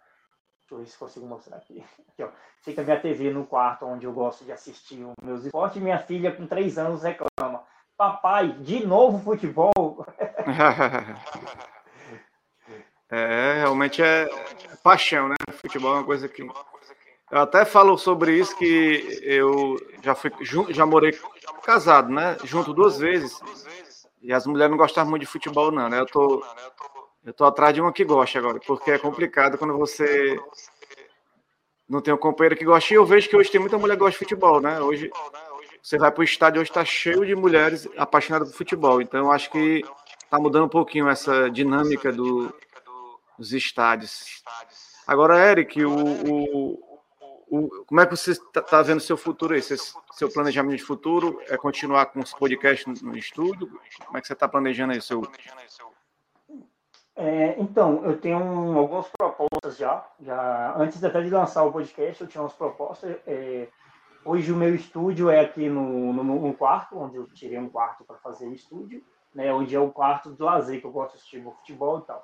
Deixa eu ver se consigo mostrar aqui. aqui ó. Fica minha TV no quarto onde eu gosto de assistir os meus esportes. Minha filha, com três anos, reclama: Papai, de novo futebol? [LAUGHS] é, realmente é paixão, né? Futebol é uma coisa que eu até falo sobre isso que eu já fui já morei casado, né? Junto duas vezes. E as mulheres não gostavam muito de futebol, não, né? Eu tô, eu tô atrás de uma que gosta agora, porque é complicado quando você não tem um companheiro que gosta. E eu vejo que hoje tem muita mulher que gosta de futebol, né? Hoje você vai para o estádio, hoje está cheio de mulheres apaixonadas por futebol. Então eu acho que está mudando um pouquinho essa dinâmica do, dos estádios. Agora, Eric, o, o o, como é que você está tá vendo seu futuro aí? Seu, planejamento de futuro é continuar com os podcasts no, no estúdio? Como é que você está planejando aí seu? É, então, eu tenho um, algumas propostas já, já. Antes até de lançar o podcast, eu tinha umas propostas. É, hoje o meu estúdio é aqui no, no, no quarto, onde eu tirei um quarto para fazer o estúdio, né? Onde é o quarto do lazer, que eu gosto de assistir futebol e tal.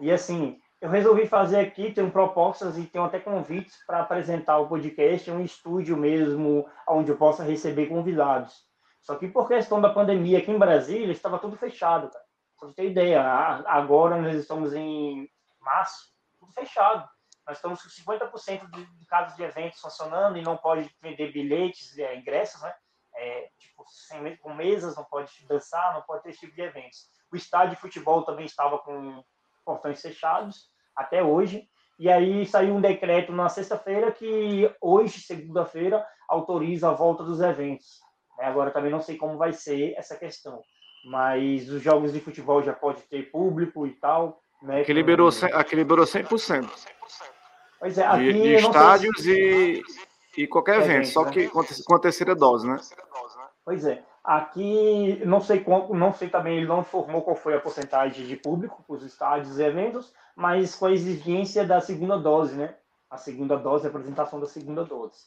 E assim, eu resolvi fazer aqui, tenho propostas e tenho até convites para apresentar o podcast um estúdio mesmo, onde eu possa receber convidados. Só que por questão da pandemia aqui em Brasília, estava tudo fechado, cara. Só você ter ideia, agora nós estamos em março, tudo fechado. Nós estamos com 50% de, de casos de eventos funcionando e não pode vender bilhetes, é, ingressos, né? É, tipo, sem, com mesas, não pode dançar, não pode ter esse tipo de eventos. O estádio de futebol também estava com portões fechados até hoje. E aí saiu um decreto na sexta-feira que hoje, segunda-feira, autoriza a volta dos eventos. É, agora também não sei como vai ser essa questão, mas os jogos de futebol já pode ter público e tal. Né, aqui, liberou, aqui liberou 100%. Pois é, aqui, de, de estádios e, e qualquer evento, evento só né? que com a terceira dose, né? Pois é. Aqui, não sei como, não sei também, ele não informou qual foi a porcentagem de público para os estádios e eventos, mas com a exigência da segunda dose, né? A segunda dose, a apresentação da segunda dose.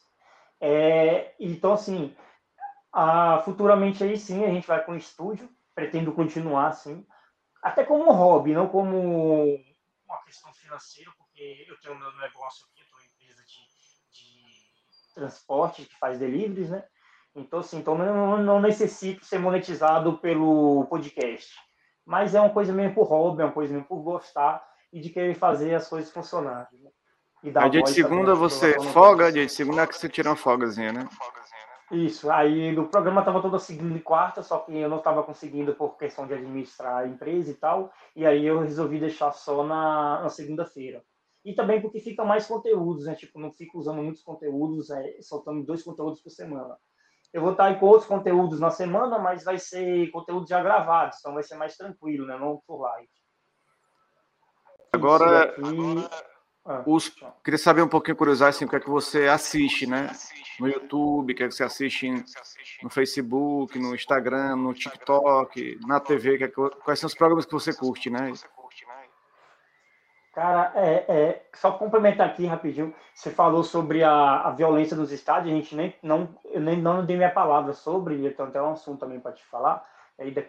É, então, assim, a, futuramente aí sim, a gente vai com o estúdio, pretendo continuar assim, até como hobby, não como uma questão financeira, porque eu tenho meu negócio aqui, eu tenho uma empresa de, de transporte que faz deliveries, né? Então, assim, então não, não necessito ser monetizado pelo podcast. Mas é uma coisa mesmo por hobby, é uma coisa mesmo por gostar e de querer fazer as coisas funcionarem. Né? E dar dia de segunda você folga, dia de segunda é que você tira uma folgazinha, né? Isso, aí o programa estava toda segunda e quarta, só que eu não estava conseguindo por questão de administrar a empresa e tal, e aí eu resolvi deixar só na, na segunda-feira. E também porque fica mais conteúdos, né? Tipo, não fico usando muitos conteúdos, é, soltando dois conteúdos por semana. Eu vou estar aí com outros conteúdos na semana, mas vai ser conteúdo já gravado, então vai ser mais tranquilo, né? Não por live. Agora, ah, os... queria saber um pouquinho, curiosidade, assim, o que é que você assiste, né? No YouTube, o que é que você assiste no Facebook, no Instagram, no TikTok, na TV, é que... quais são os programas que você curte, né? Cara, é, é, só complementar aqui rapidinho. Você falou sobre a, a violência nos estádios, a gente nem não, eu nem não dei minha palavra sobre, então até um assunto também para te falar. Aí de,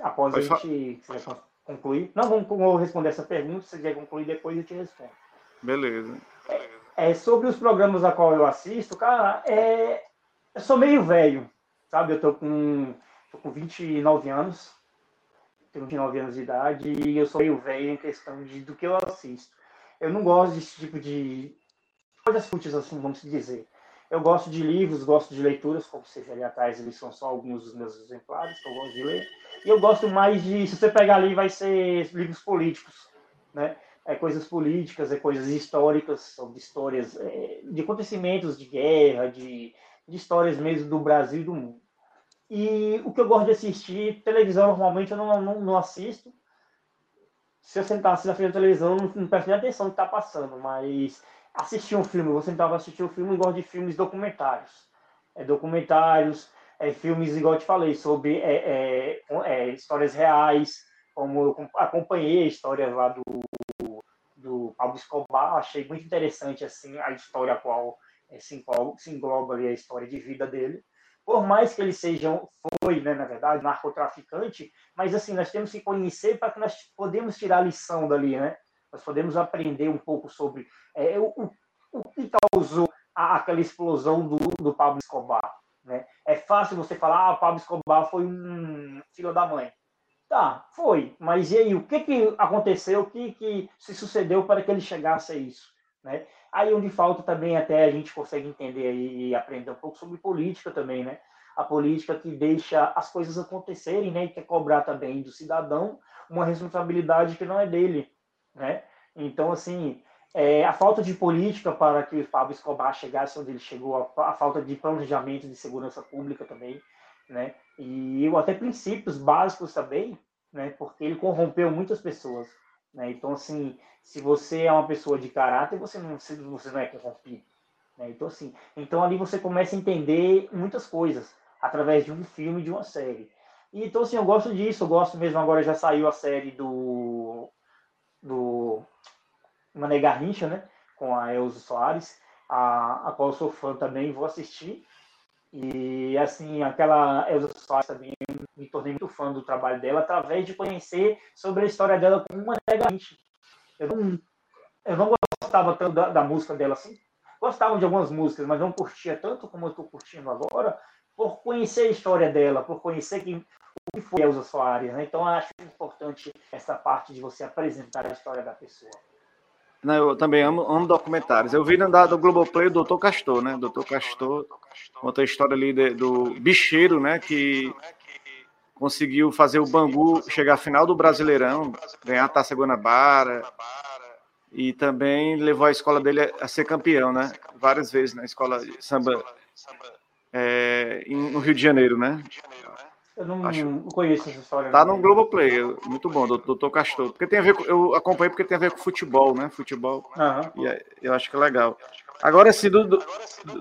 após Pode a gente concluir. Não vamos, responder essa pergunta, se você quiser concluir depois eu te respondo. Beleza. É, é, sobre os programas a qual eu assisto, cara, é, eu sou meio velho, sabe? Eu tô com, tô com 29 anos tenho 29 anos de idade e eu sou meio velho em questão de, do que eu assisto. Eu não gosto desse tipo de coisas fúteis, assim, vamos dizer. Eu gosto de livros, gosto de leituras, como você vê ali atrás, eles são só alguns dos meus exemplares que eu gosto de ler. E eu gosto mais de, se você pegar ali, vai ser livros políticos, né? É coisas políticas, é coisas históricas, sobre histórias é, de acontecimentos de guerra, de, de histórias mesmo do Brasil e do mundo. E o que eu gosto de assistir, televisão normalmente eu não, não, não assisto. Se eu sentasse na frente da televisão, não, não nem atenção no que está passando, mas assistir um filme, sentar para assistir um filme, eu gosto de filmes documentários. É, documentários, é, filmes, igual eu te falei, sobre é, é, é histórias reais, como eu acompanhei a história lá do, do Pablo Escobar, achei muito interessante assim a história a qual é, se, engloba, se engloba ali a história de vida dele. Por mais que ele seja, foi, né, na verdade, narcotraficante, mas assim, nós temos que conhecer para que nós podemos tirar a lição dali, né? Nós podemos aprender um pouco sobre é, o, o que causou aquela explosão do, do Pablo Escobar. Né? É fácil você falar, ah, o Pablo Escobar foi um filho da mãe. Tá, foi. Mas e aí, o que, que aconteceu? O que, que se sucedeu para que ele chegasse a isso? Né? Aí onde falta também até a gente consegue entender e aprender um pouco sobre política também, né? A política que deixa as coisas acontecerem, né? E quer cobrar também do cidadão uma responsabilidade que não é dele, né? Então, assim, é, a falta de política para que o Pablo Escobar chegasse onde ele chegou, a, a, falta de planejamento de segurança pública também, né? E até princípios básicos também, né? Porque ele corrompeu muitas pessoas, né? Então, assim, se você é uma pessoa de caráter, você não, você não é corrompido, né? Então, assim, então ali você começa a entender muitas coisas através de um filme, de uma série. E, então, assim, eu gosto disso, eu gosto mesmo, agora já saiu a série do do Mané Garrincha, né? Com a Elza Soares, a, a qual sou fã também, vou assistir. E, assim, aquela Elza Soares também, me tornei muito fã do trabalho dela através de conhecer sobre a história dela com o Mané Garrincha. Eu não, eu não gostava tanto da, da música dela assim. Gostava de algumas músicas, mas não curtia tanto como eu estou curtindo agora, por conhecer a história dela, por conhecer quem, o que foi Elza Soares. Né? Então, acho importante essa parte de você apresentar a história da pessoa. Não, eu também amo, amo documentários. Eu vi na do Globoplay o Doutor Castor, né? Doutor Castor conta a história ali de, do bicheiro, né? Que conseguiu fazer o Bangu chegar à final do Brasileirão, ganhar a Taça Guanabara e também levou a escola dele a ser campeão, né? Várias vezes na escola de samba é, no Rio de Janeiro, né? Eu não, Acho... não conheço essa história. Tá no Globoplay, muito bom, doutor Castor. Porque tem a ver com, eu acompanhei porque tem a ver com futebol, né? Futebol. Uhum. E é, eu acho que é legal. Agora, assim, do, do,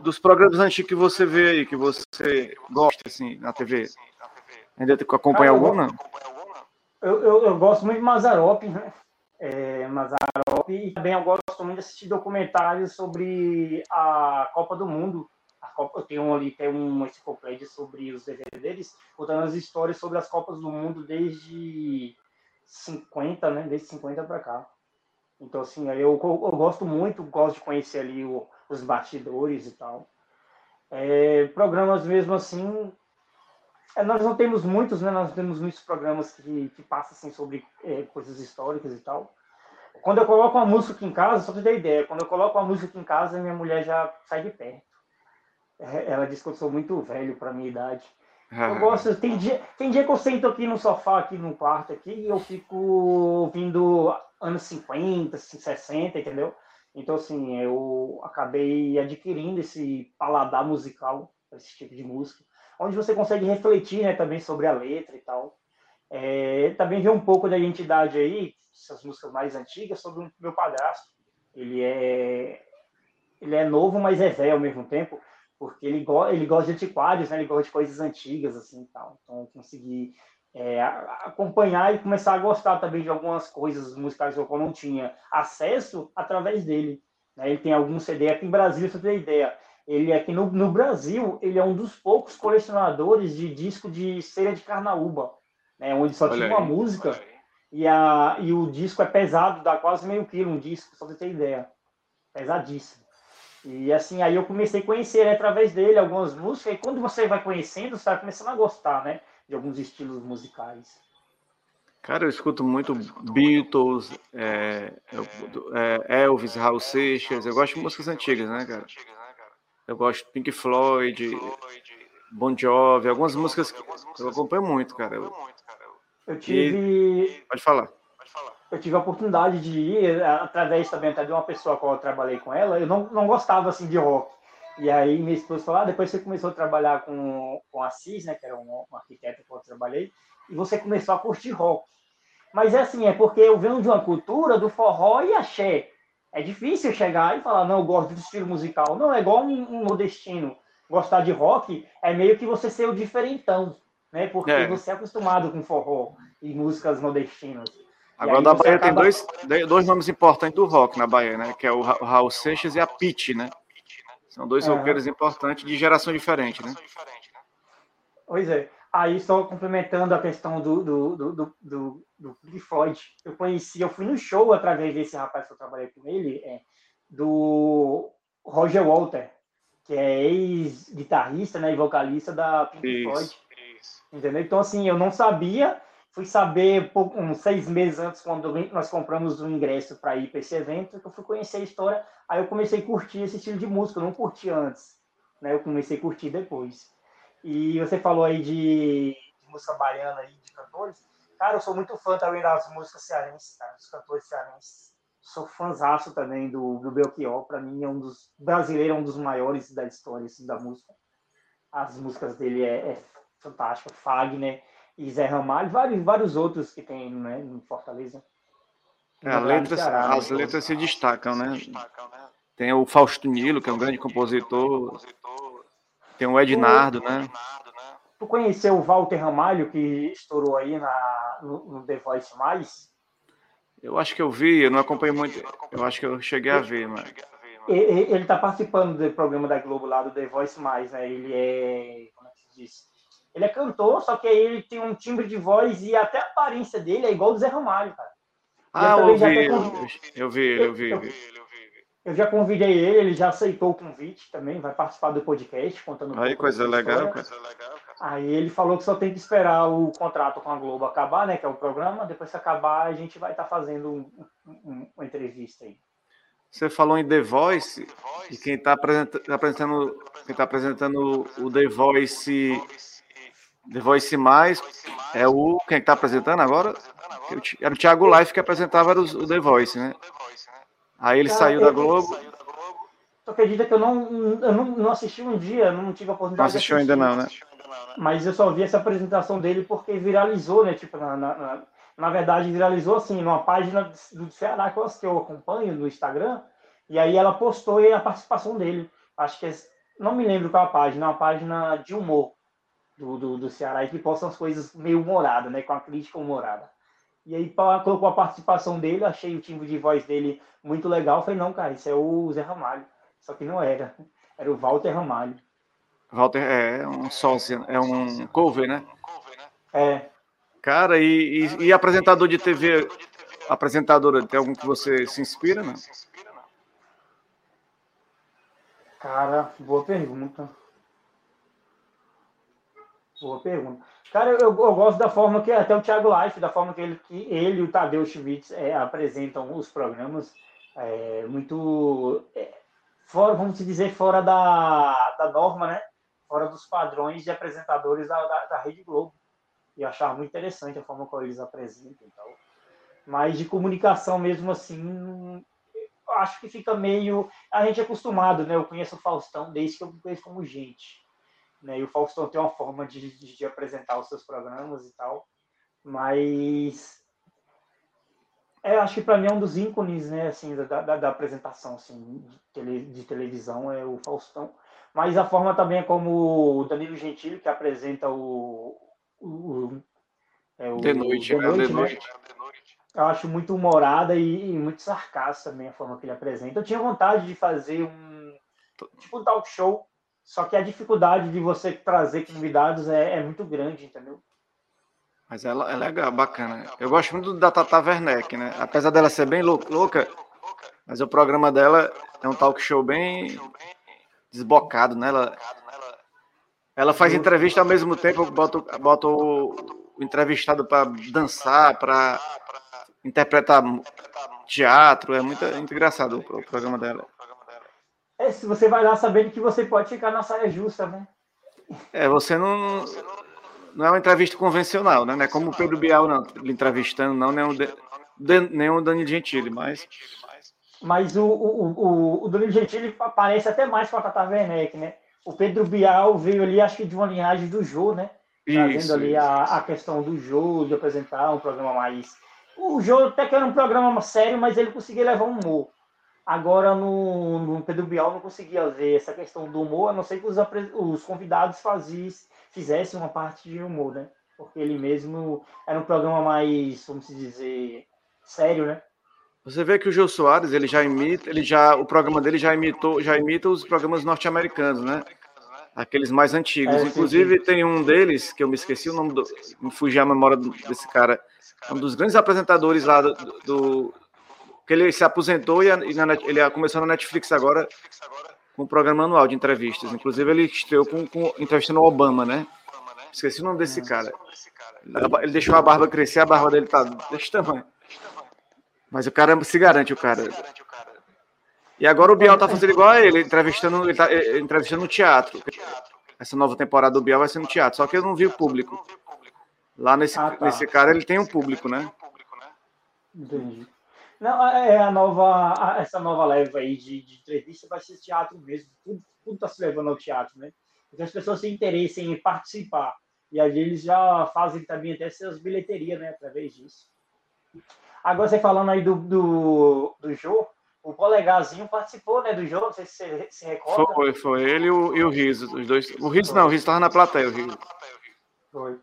dos programas antigos que você vê aí, que você gosta, assim, na TV, ainda tem que acompanhar ah, algum, não? Eu, eu, eu, gosto muito de Mazarop, né? É, Mazarop, e também eu gosto muito de assistir documentários sobre a Copa do Mundo Copa, eu tenho ali tem um enciclopédia sobre os deles, contando as histórias sobre as Copas do Mundo desde 50, né? Desde 50 para cá. Então, assim, eu, eu, gosto muito, gosto de conhecer ali o, os bastidores e tal. É, programas mesmo assim, é, nós não temos muitos, né? Nós temos muitos programas que, que passam assim, sobre é, coisas históricas e tal. Quando eu coloco uma música aqui em casa, só pra ter ideia, quando eu coloco uma música aqui em casa, minha mulher já sai de perto. É, ela disse que eu sou muito velho para minha idade. Eu gosto, tem dia, tem dia que eu sento aqui no sofá, aqui no quarto, aqui, e eu fico ouvindo anos 50, 60, entendeu? Então, assim, eu acabei adquirindo esse paladar musical, esse tipo de música, onde você consegue refletir né, também sobre a letra e tal. É, também ver um pouco da identidade aí, essas músicas mais antigas, sobre o meu padrasto. Ele é, ele é novo, mas é velho ao mesmo tempo porque ele, go ele gosta de antiquários, né? ele gosta de coisas antigas, assim, tal. Então, eu consegui é, acompanhar e começar a gostar também de algumas coisas musicais que eu não tinha acesso através dele. Né? Ele tem algum CD aqui em Brasília, para você ter ideia. Ele aqui no, no Brasil, ele é um dos poucos colecionadores de disco de cera de carnaúba, né? onde só Olha tinha aí. uma música e, a, e o disco é pesado, dá quase meio quilo um disco, só você ter ideia. Pesadíssimo. E assim, aí eu comecei a conhecer né, através dele algumas músicas, e quando você vai conhecendo, você vai começando a gostar, né? De alguns estilos musicais. Cara, eu escuto muito Beatles, é, é, Elvis, Raul Seixas, eu gosto de músicas antigas, né, cara? Eu gosto de Pink Floyd, Bon Jovi, algumas músicas que eu acompanho muito, cara. Eu, eu tive. E... Pode falar eu tive a oportunidade de ir, através também até de uma pessoa com a eu trabalhei com ela, eu não, não gostava assim de rock. E aí minha esposa falou, ah, depois você começou a trabalhar com, com a CIS, né, que era um, um arquiteto que eu trabalhei, e você começou a curtir rock. Mas é assim, é porque eu venho de uma cultura do forró e axé. É difícil chegar e falar, não, eu gosto do estilo musical. Não, é igual um, um nordestino. Gostar de rock é meio que você ser o diferentão, né? Porque é. você é acostumado com forró e músicas nordestinas. Agora da Bahia acaba... tem dois, dois nomes importantes do rock na Bahia, né? Que é o Raul Seixas e a Pete, né? São dois é. roqueiros importantes de geração diferente, né? Pois é. Aí, só complementando a questão do, do, do, do, do, do Pink Floyd, eu conheci, eu fui no show através desse rapaz que eu trabalhei com ele, é, do Roger Walter, que é ex-guitarrista né, e vocalista da Pink isso, Floyd. Isso. Entendeu? Então, assim, eu não sabia, fui saber uns seis meses antes, quando nós compramos o ingresso para ir para esse evento, que eu fui conhecer a história. Aí eu comecei a curtir esse estilo de música, eu não curti antes, né? Eu comecei a curtir depois. E você falou aí de, de música baiana aí, de cantores. Cara, eu sou muito fã também das músicas cearenses, tá? dos cantores cearenses. Sou fãzaço também do, do Belchior. Para mim, é um dos brasileiro, é um dos maiores da história assim, da música. As músicas dele é, é fantástica. Fagner, e Zé Ramalho, vários, vários outros que tem né, em Fortaleza. É, letras, Ceará, as né? letras se destacam, né? Tem o Fausto Nilo, que é um grande compositor. Tem o Ednardo, né? Tu conheceu o Walter Ramalho, que estourou aí na, no, no The Voice Mais? Eu acho que eu vi, eu não acompanhei muito. Eu acho que eu cheguei a ver, mas. Ele está participando do programa da Globo lá do The Voice Mais, né? Ele é. Como é que se diz? Ele é cantor, só que ele tem um timbre de voz e até a aparência dele é igual do Zé Ramalho, cara. Ah, eu, vi, eu vi, eu vi, eu vi. Eu já convidei ele, ele já aceitou o convite também, vai participar do podcast, contando um Aí, coisa legal, coisa legal. Aí ele falou que só tem que esperar o contrato com a Globo acabar, né, que é o programa, depois que acabar a gente vai estar tá fazendo um, um, uma entrevista aí. Você falou em The Voice, e quem está apresentando, quem tá apresentando o The Voice The Voice Mais é o. Quem está apresentando agora? Era o Thiago Life que apresentava o The Voice, né? Aí ele Cara, saiu da Globo. Tu acredita que eu não, eu não, não assisti um dia, não tive a oportunidade Não assistiu ainda não, né? Mas eu só vi essa apresentação dele porque viralizou, né? Tipo, na, na, na verdade, viralizou assim, numa página do Ceará que eu, que eu acompanho no Instagram, e aí ela postou a participação dele. Acho que é, não me lembro qual a página, uma página de humor do, do, do Ceará e que possam as coisas meio humoradas, né? Com a crítica humorada. E aí colocou a participação dele, achei o timbre de voz dele muito legal. Falei, não, cara, isso é o Zé Ramalho. Só que não era. Era o Walter Ramalho. Walter é um sócio, é um cover, né? É. Cara, e, e, e apresentador de TV, apresentadora, tem algum que você se inspira, não? Cara, boa pergunta. Boa pergunta. Cara, eu, eu, gosto da forma que até o Thiago Life, da forma que ele, que ele e o Tadeu Schwitz é, apresentam os programas, é, muito é, fora, vamos dizer, fora da, da norma, né? Fora dos padrões de apresentadores da, da, da Rede Globo. E achava muito interessante a forma como eles apresentam e tal. Mas de comunicação mesmo assim, acho que fica meio. A gente é acostumado, né? Eu conheço o Faustão desde que eu conheço como gente. Né? E o Faustão tem uma forma de, de, de apresentar os seus programas e tal. Mas é, acho que para mim é um dos ícones, né, assim, da, da, da apresentação, assim, de, tele, de, televisão é o Faustão. Mas a forma também é como o Danilo Gentili, que apresenta o... o, é o de noite, de noite, né? de noite. Eu acho muito humorada e, e, muito sarcástica também a forma que ele apresenta. Eu tinha vontade de fazer um, tipo um talk show só que a dificuldade de você trazer convidados é, é muito grande, entendeu? Mas ela é legal, bacana. Eu gosto muito da Tata Werneck, né? Apesar dela ser bem louca, mas o programa dela é um talk show bem desbocado, né? Ela, ela faz entrevista ao mesmo tempo, bota, bota o, entrevistado para dançar, para interpretar teatro. É muito, muito engraçado o programa dela. É, se você vai lá sabendo que você pode ficar na saia justa, né? É, você não. Não é uma entrevista convencional, né? Não é como o Pedro Bial não, entrevistando, não, nem o, de, nem o Dani Gentili, mas. Mas o, o, o, o Danilo Gentili parece até mais com a Tata Werneck, né? O Pedro Bial veio ali, acho que de uma linhagem do Jô, né? Trazendo isso, ali isso. A, a questão do Jô, de apresentar um programa mais. O Jô até que era um programa sério, mas ele conseguia levar um humor. Agora, no, no Pedro Bial, não conseguia ver essa questão do humor, a não ser que os, os convidados fazies, fizessem uma parte de humor, né? Porque ele mesmo era um programa mais, vamos dizer, sério, né? Você vê que o Gil Soares, ele já imita, ele já, o programa dele já imitou, já imita os programas norte-americanos, né? Aqueles mais antigos. É, Inclusive, sim. tem um deles, que eu me esqueci o nome do. Me fugi a memória desse cara. Um dos grandes apresentadores lá do, do que ele se aposentou e, e na, ele começou na Netflix agora com um programa anual de entrevistas. Inclusive, ele estreou com, com entrevistando o Obama, né? Esqueci o nome desse cara. Ele deixou a barba crescer, a barba dele tá desse tamanho. Mas o cara se garante, o cara. E agora o Biel tá fazendo igual a ele, entrevistando, ele tá eh, entrevistando no teatro. Essa nova temporada do Biel vai ser no teatro, só que eu não vi o público. Lá nesse, ah, tá. nesse cara ele tem um público, né? Entendi. Não, é, é a nova, essa nova leva aí de, de entrevista vai ser teatro mesmo. Tudo, tudo tá se levando ao teatro, né? Porque as pessoas têm interesse em participar. E aí eles já fazem também até suas bilheterias, né? Através disso. Agora você falando aí do, do, do Jô, o Polegarzinho participou, né, do jogo, não sei se você se recorda. Foi, foi. Ele e o, e o Riso, os dois. O Riso não, o Riso estava na plateia, o Riso. Foi.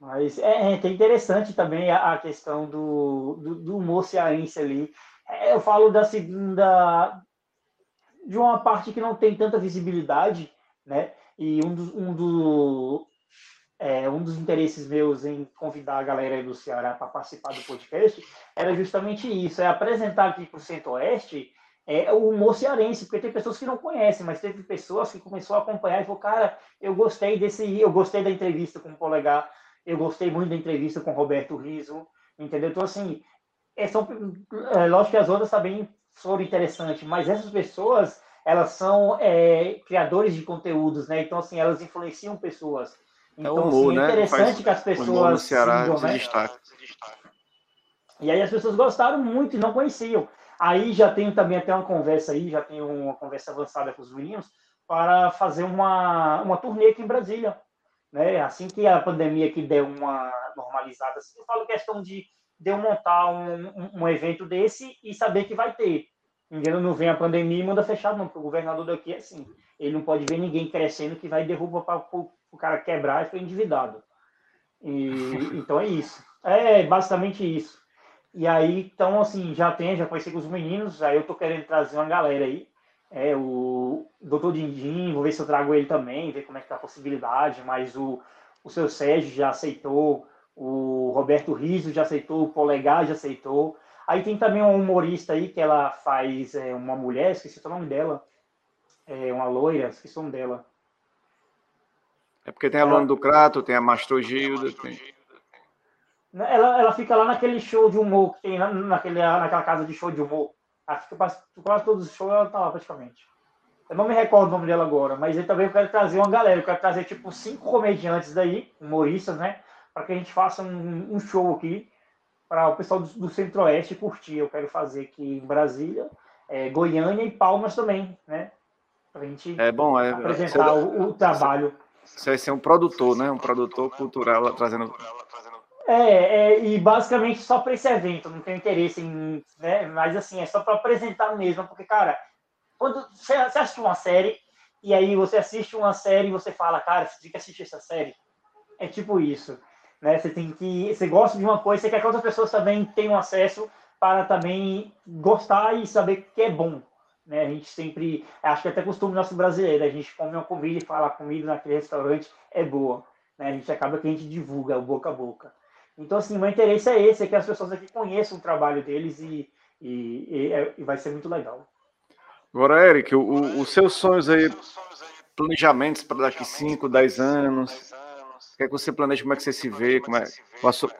Mas é, é, é interessante também a, a questão do, do, do humor cearense ali. É, eu falo da segunda. de uma parte que não tem tanta visibilidade, né? E um, do, um, do, é, um dos interesses meus em convidar a galera do Ceará para participar do podcast era justamente isso, é apresentar aqui para o Centro-Oeste é, o humor cearense, porque tem pessoas que não conhecem, mas teve pessoas que começou a acompanhar e falou, cara, eu gostei desse, eu gostei da entrevista com o Polegar, eu gostei muito da entrevista com o Roberto Riso, entendeu? Então, assim, é, são, é, lógico que as outras também foram interessantes, mas essas pessoas, elas são é, criadores de conteúdos, né? Então, assim, elas influenciam pessoas. É então, é humor, assim, é interessante né? que as pessoas. No Ceará sigam, se né? destaca. E aí as pessoas gostaram muito e não conheciam. Aí já tenho também até uma conversa aí, já tenho uma conversa avançada com os meninos para fazer uma, uma turnê aqui em Brasília. Né? Assim que a pandemia aqui der uma normalizada, assim, eu falo questão de, de eu montar um, um, evento desse e saber que vai ter. Entendeu? Não vem a pandemia e manda fechado, não, porque o governador daqui é assim. Ele não pode ver ninguém crescendo que vai derrubar para o cara quebrar e foi endividado. E, então é isso. É basicamente isso. E aí, então, assim, já tem, já conheci com os meninos, aí eu tô querendo trazer uma galera aí. É, o Doutor Dindim, vou ver se eu trago ele também, ver como é que tá a possibilidade, mas o, o seu Sérgio já aceitou, o Roberto Riso já aceitou, o Polegar já aceitou. Aí tem também uma humorista aí que ela faz é, uma mulher, esqueci o nome dela, é, uma loira, esqueci o nome dela. É porque tem a Luana do Crato, tem a Mastro Gilda, tem... Ela, ela fica lá naquele show de humor que tem naquele, naquela casa de show de humor. Ela fica quase todos os shows, ela tá lá praticamente. Eu não me recordo o nome dela agora, mas eu também quero trazer uma galera. Eu quero trazer tipo cinco comediantes daí, humoristas, né? Para que a gente faça um, um show aqui para o pessoal do, do Centro-Oeste curtir. Eu quero fazer aqui em Brasília, é, Goiânia e Palmas também, né? Para a gente é bom, é, apresentar o, o trabalho. Você vai ser um produtor, né? Um produtor cultural trazendo. É, é e basicamente só para esse evento, não tenho interesse em. Né? Mas assim, é só para apresentar mesmo, porque, cara, quando você assiste uma série, e aí você assiste uma série e você fala, cara, você tem que assistir essa série. É tipo isso. Né? Você tem que. Você gosta de uma coisa, você quer que outras pessoas também tenham acesso para também gostar e saber que é bom. Né? A gente sempre, acho que até costume nosso brasileiro, a gente come uma comida e fala a comida naquele restaurante é boa. Né? A gente acaba que a gente divulga o boca a boca. Então, assim, o meu interesse é esse, é que as pessoas aqui conheçam o trabalho deles e, e, e, é, e vai ser muito legal. Agora, Eric, o, os seus sonhos aí, planejamentos para daqui 5, 10 anos, o que é que você planeja, como é que você se vê, como é, qual, a sua,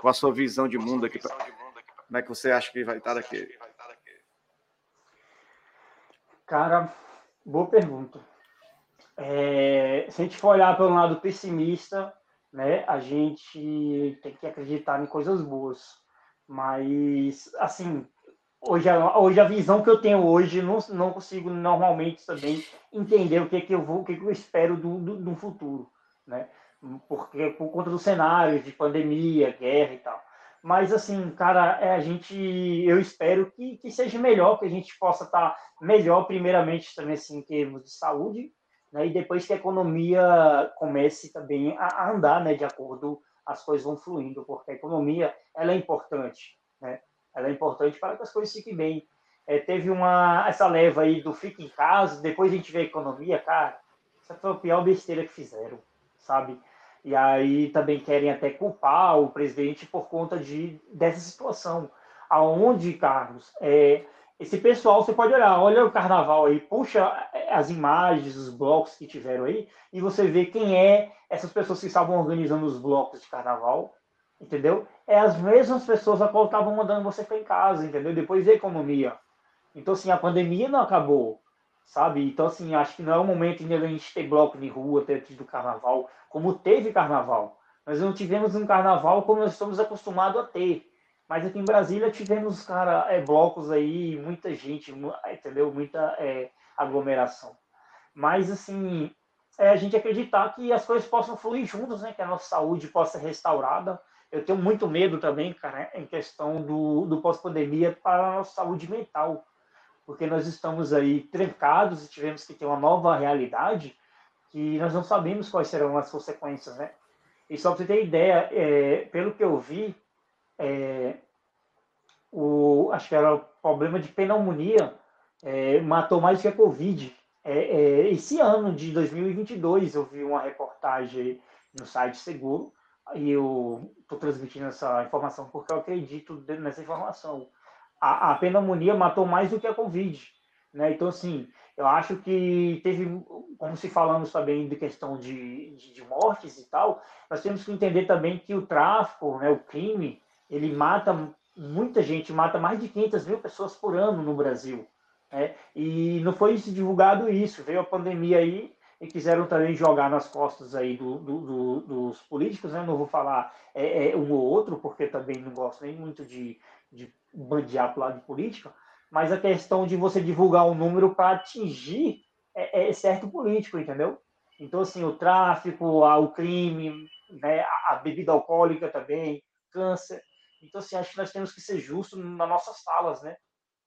qual a sua visão de mundo aqui, como é que você acha que vai estar daqui? Cara, boa pergunta. É, se a gente for olhar pelo lado pessimista, né, a gente tem que acreditar em coisas boas. Mas, assim, hoje, a, hoje a visão que eu tenho hoje, não, não consigo normalmente também entender o que, é que eu vou, o que, é que eu espero do, do, do futuro, né? Porque por conta do cenário de pandemia, guerra e tal. Mas assim, cara, é, a gente, eu espero que, que seja melhor, que a gente possa estar melhor, primeiramente também assim, em termos de saúde, né? E depois que a economia comece também a, andar, né? De acordo, as coisas vão fluindo, porque a economia ela é importante, né? Ela é importante para que as coisas fiquem bem. É, teve uma essa leva aí do fica em casa, depois a gente vê a economia, cara. Essa foi a pior besteira que fizeram, sabe? E aí também querem até culpar o presidente por conta de dessa situação. Aonde, Carlos, é, esse pessoal, você pode olhar, olha o carnaval aí, puxa as imagens, os blocos que tiveram aí, e você vê quem é essas pessoas que estavam organizando os blocos de carnaval, entendeu? É as mesmas pessoas a qual estavam mandando você ficar em casa, entendeu? Depois da economia. Então, assim, a pandemia não acabou, sabe? Então, assim, acho que não é o momento de a gente ter bloco de rua, ter tido carnaval, como teve carnaval. Nós não tivemos um carnaval como nós estamos acostumados a ter. Mas aqui em Brasília tivemos, cara, é, blocos aí, muita gente, entendeu? Muita é, aglomeração. Mas, assim, é a gente acreditar que as coisas possam fluir juntas, né? Que a nossa saúde possa ser restaurada. Eu tenho muito medo também, cara, em questão do, do pós-pandemia para a nossa saúde mental. Porque nós estamos aí trancados e tivemos que ter uma nova realidade que nós não sabemos quais serão as consequências, né? E só para você ter ideia, é, pelo que eu vi, é, o, acho que era o problema de pneumonia, é, matou mais que a Covid. É, é, esse ano de 2022, eu vi uma reportagem no site Seguro, e eu estou transmitindo essa informação porque eu acredito nessa informação. A, a pneumonia matou mais do que a Covid. Né? Então, assim, eu acho que teve, como se falamos também de questão de, de, de, mortes e tal, nós temos que entender também que o tráfico, né, o crime, ele mata muita gente, mata mais de 500 mil pessoas por ano no Brasil. Né? E não foi divulgado isso, veio a pandemia aí e quiseram também jogar nas costas aí do, do, do, dos políticos, né? não vou falar é, é, um ou outro, porque também não gosto nem muito de, de bandear para o lado de política, mas a questão de você divulgar um número para atingir é, é, certo político, entendeu? Então, assim, o tráfico, o crime, né, a, bebida alcoólica também, câncer. Então, assim, acho que nós temos que ser justos nas nossas falas, né?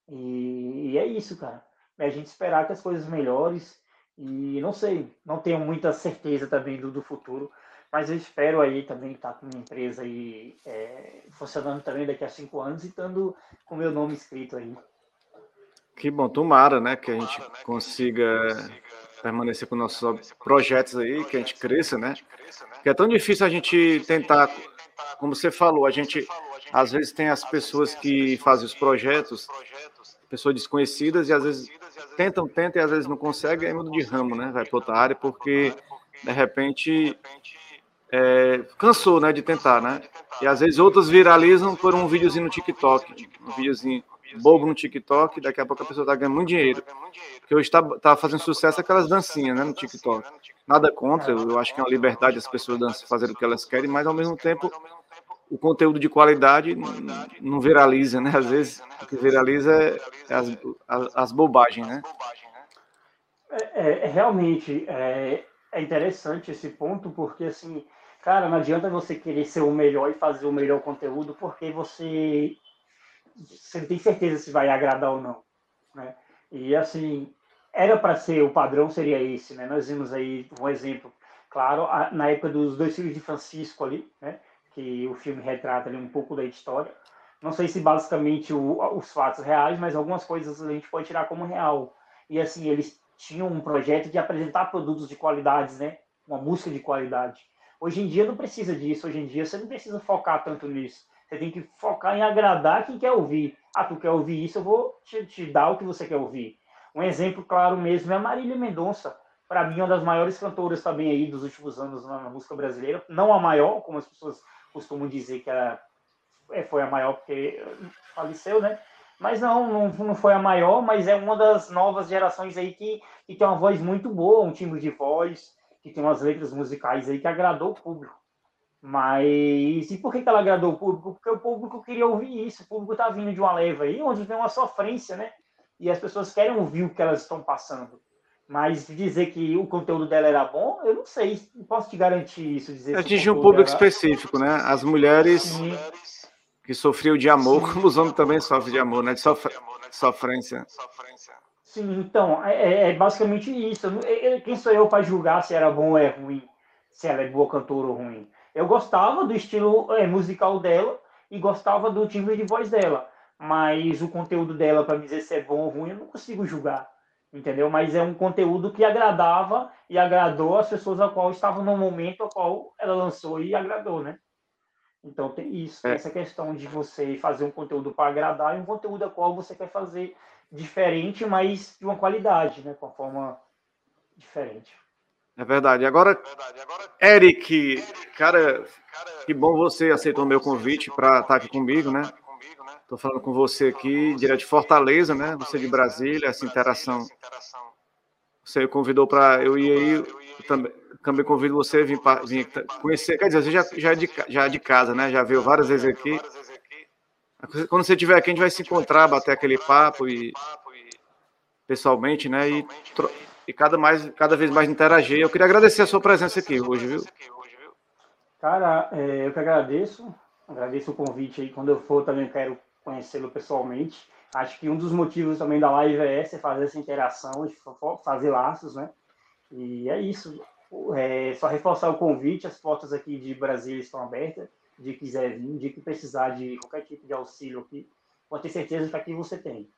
E, e é isso, cara. É a gente esperar que as coisas melhores e não sei, não tenho muita certeza também do, do futuro, mas eu espero aí também estar com uma empresa aí é, funcionando também daqui a cinco anos e estando com meu nome escrito aí. Que bom, tomara, né, que a gente consiga permanecer com nossos projetos aí, que a gente cresça, né? Que é tão difícil a gente tentar, como você falou, a gente às vezes tem as pessoas que fazem os projetos, pessoas desconhecidas e às vezes tentam, tentam e às vezes não conseguem, aí muda de ramo, né? Vai para outra área porque de repente é, cansou, né, de tentar, né? E às vezes outros viralizam por um videozinho no TikTok, um videozinho bobo no TikTok, daqui a pouco a pessoa está ganhando muito dinheiro. Porque hoje está tá fazendo sucesso aquelas dancinhas né, no TikTok. Nada contra, eu acho que é uma liberdade as pessoas dançam, fazer o que elas querem, mas ao mesmo tempo o conteúdo de qualidade não viraliza, né? Às vezes o que viraliza é as, as, as bobagens, né? É, é, é, realmente é, é interessante esse ponto, porque assim, cara, não adianta você querer ser o melhor e fazer o melhor conteúdo, porque você você não tem certeza se vai agradar ou não, né? E assim, era para ser o padrão seria esse, né? Nós vimos aí um exemplo, claro, na época dos dois filhos de Francisco ali, né? Que o filme retrata ali um pouco da história. Não sei se basicamente o, os fatos reais, mas algumas coisas a gente pode tirar como real. E assim, eles tinham um projeto de apresentar produtos de qualidades, né? Uma música de qualidade. Hoje em dia não precisa disso, hoje em dia você não precisa focar tanto nisso. Você tem que focar em agradar quem quer ouvir. Ah, tu quer ouvir isso, eu vou te, te dar o que você quer ouvir. Um exemplo claro mesmo é a Marília Mendonça. Para mim, uma das maiores cantoras também aí dos últimos anos na música brasileira. Não a maior, como as pessoas costumam dizer que ela é, foi a maior porque faleceu, né? Mas não, não, não foi a maior, mas é uma das novas gerações aí que, que tem uma voz muito boa, um timbre de voz, que tem umas letras musicais aí que agradou o público. Mas e por que, que ela agradou o público? Porque o público queria ouvir isso. O público está vindo de uma leva aí onde tem uma sofrência, né? E as pessoas querem ouvir o que elas estão passando. Mas dizer que o conteúdo dela era bom, eu não sei. Não posso te garantir isso. Dizer Atinge um público era... específico, né? As mulheres Sim. que sofriam de amor, Sim. como os homens também sofrem de amor, né? De sof... sofrência. Sim, então, é, é, é basicamente isso. Quem sou eu para julgar se era bom ou é ruim? Se ela é boa cantora ou ruim? Eu gostava do estilo é, musical dela e gostava do timbre de voz dela. Mas o conteúdo dela, para dizer se é bom ou ruim, eu não consigo julgar. Entendeu? Mas é um conteúdo que agradava e agradou as pessoas a qual estavam no momento a qual ela lançou e agradou, né? Então tem isso, é. essa questão de você fazer um conteúdo para agradar e um conteúdo a qual você quer fazer diferente, mas de uma qualidade, né? Com uma forma diferente. É verdade. Agora, Eric, cara, que bom você aceitou o meu convite para estar aqui comigo, né? Estou falando com você aqui, direto de Fortaleza, né? Você de Brasília, essa interação. Você convidou para eu ir aí, eu também, também convido você a vir, vir conhecer. Quer dizer, você já, já, é de, já é de casa, né? Já veio várias vezes aqui. Quando você estiver aqui, a gente vai se encontrar, bater aquele papo e pessoalmente, né? E e cada, mais, cada vez mais interagir. Eu queria agradecer a sua presença aqui hoje, viu? Cara, é, eu que agradeço. Agradeço o convite aí. Quando eu for, também quero conhecê-lo pessoalmente. Acho que um dos motivos também da live é esse, é fazer essa interação, fazer laços, né? E é isso. É só reforçar o convite, as portas aqui de Brasília estão abertas. De quiser vir, de que precisar de qualquer tipo de auxílio aqui, pode ter certeza que aqui você tem.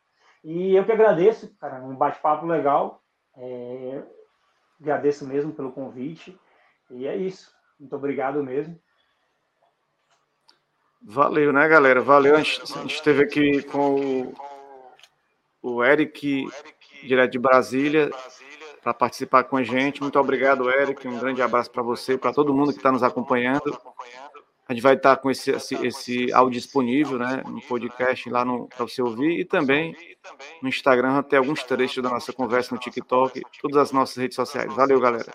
E eu que agradeço, cara, um bate-papo legal. É, agradeço mesmo pelo convite. E é isso. Muito obrigado mesmo. Valeu, né, galera? Valeu. A gente, a gente esteve aqui com o, o Eric, direto de Brasília, para participar com a gente. Muito obrigado, Eric. Um grande abraço para você, para todo mundo que está nos acompanhando. A gente vai estar com esse, esse, esse áudio disponível, né, no podcast lá para você ouvir e também no Instagram até alguns trechos da nossa conversa no TikTok, todas as nossas redes sociais. Valeu, galera.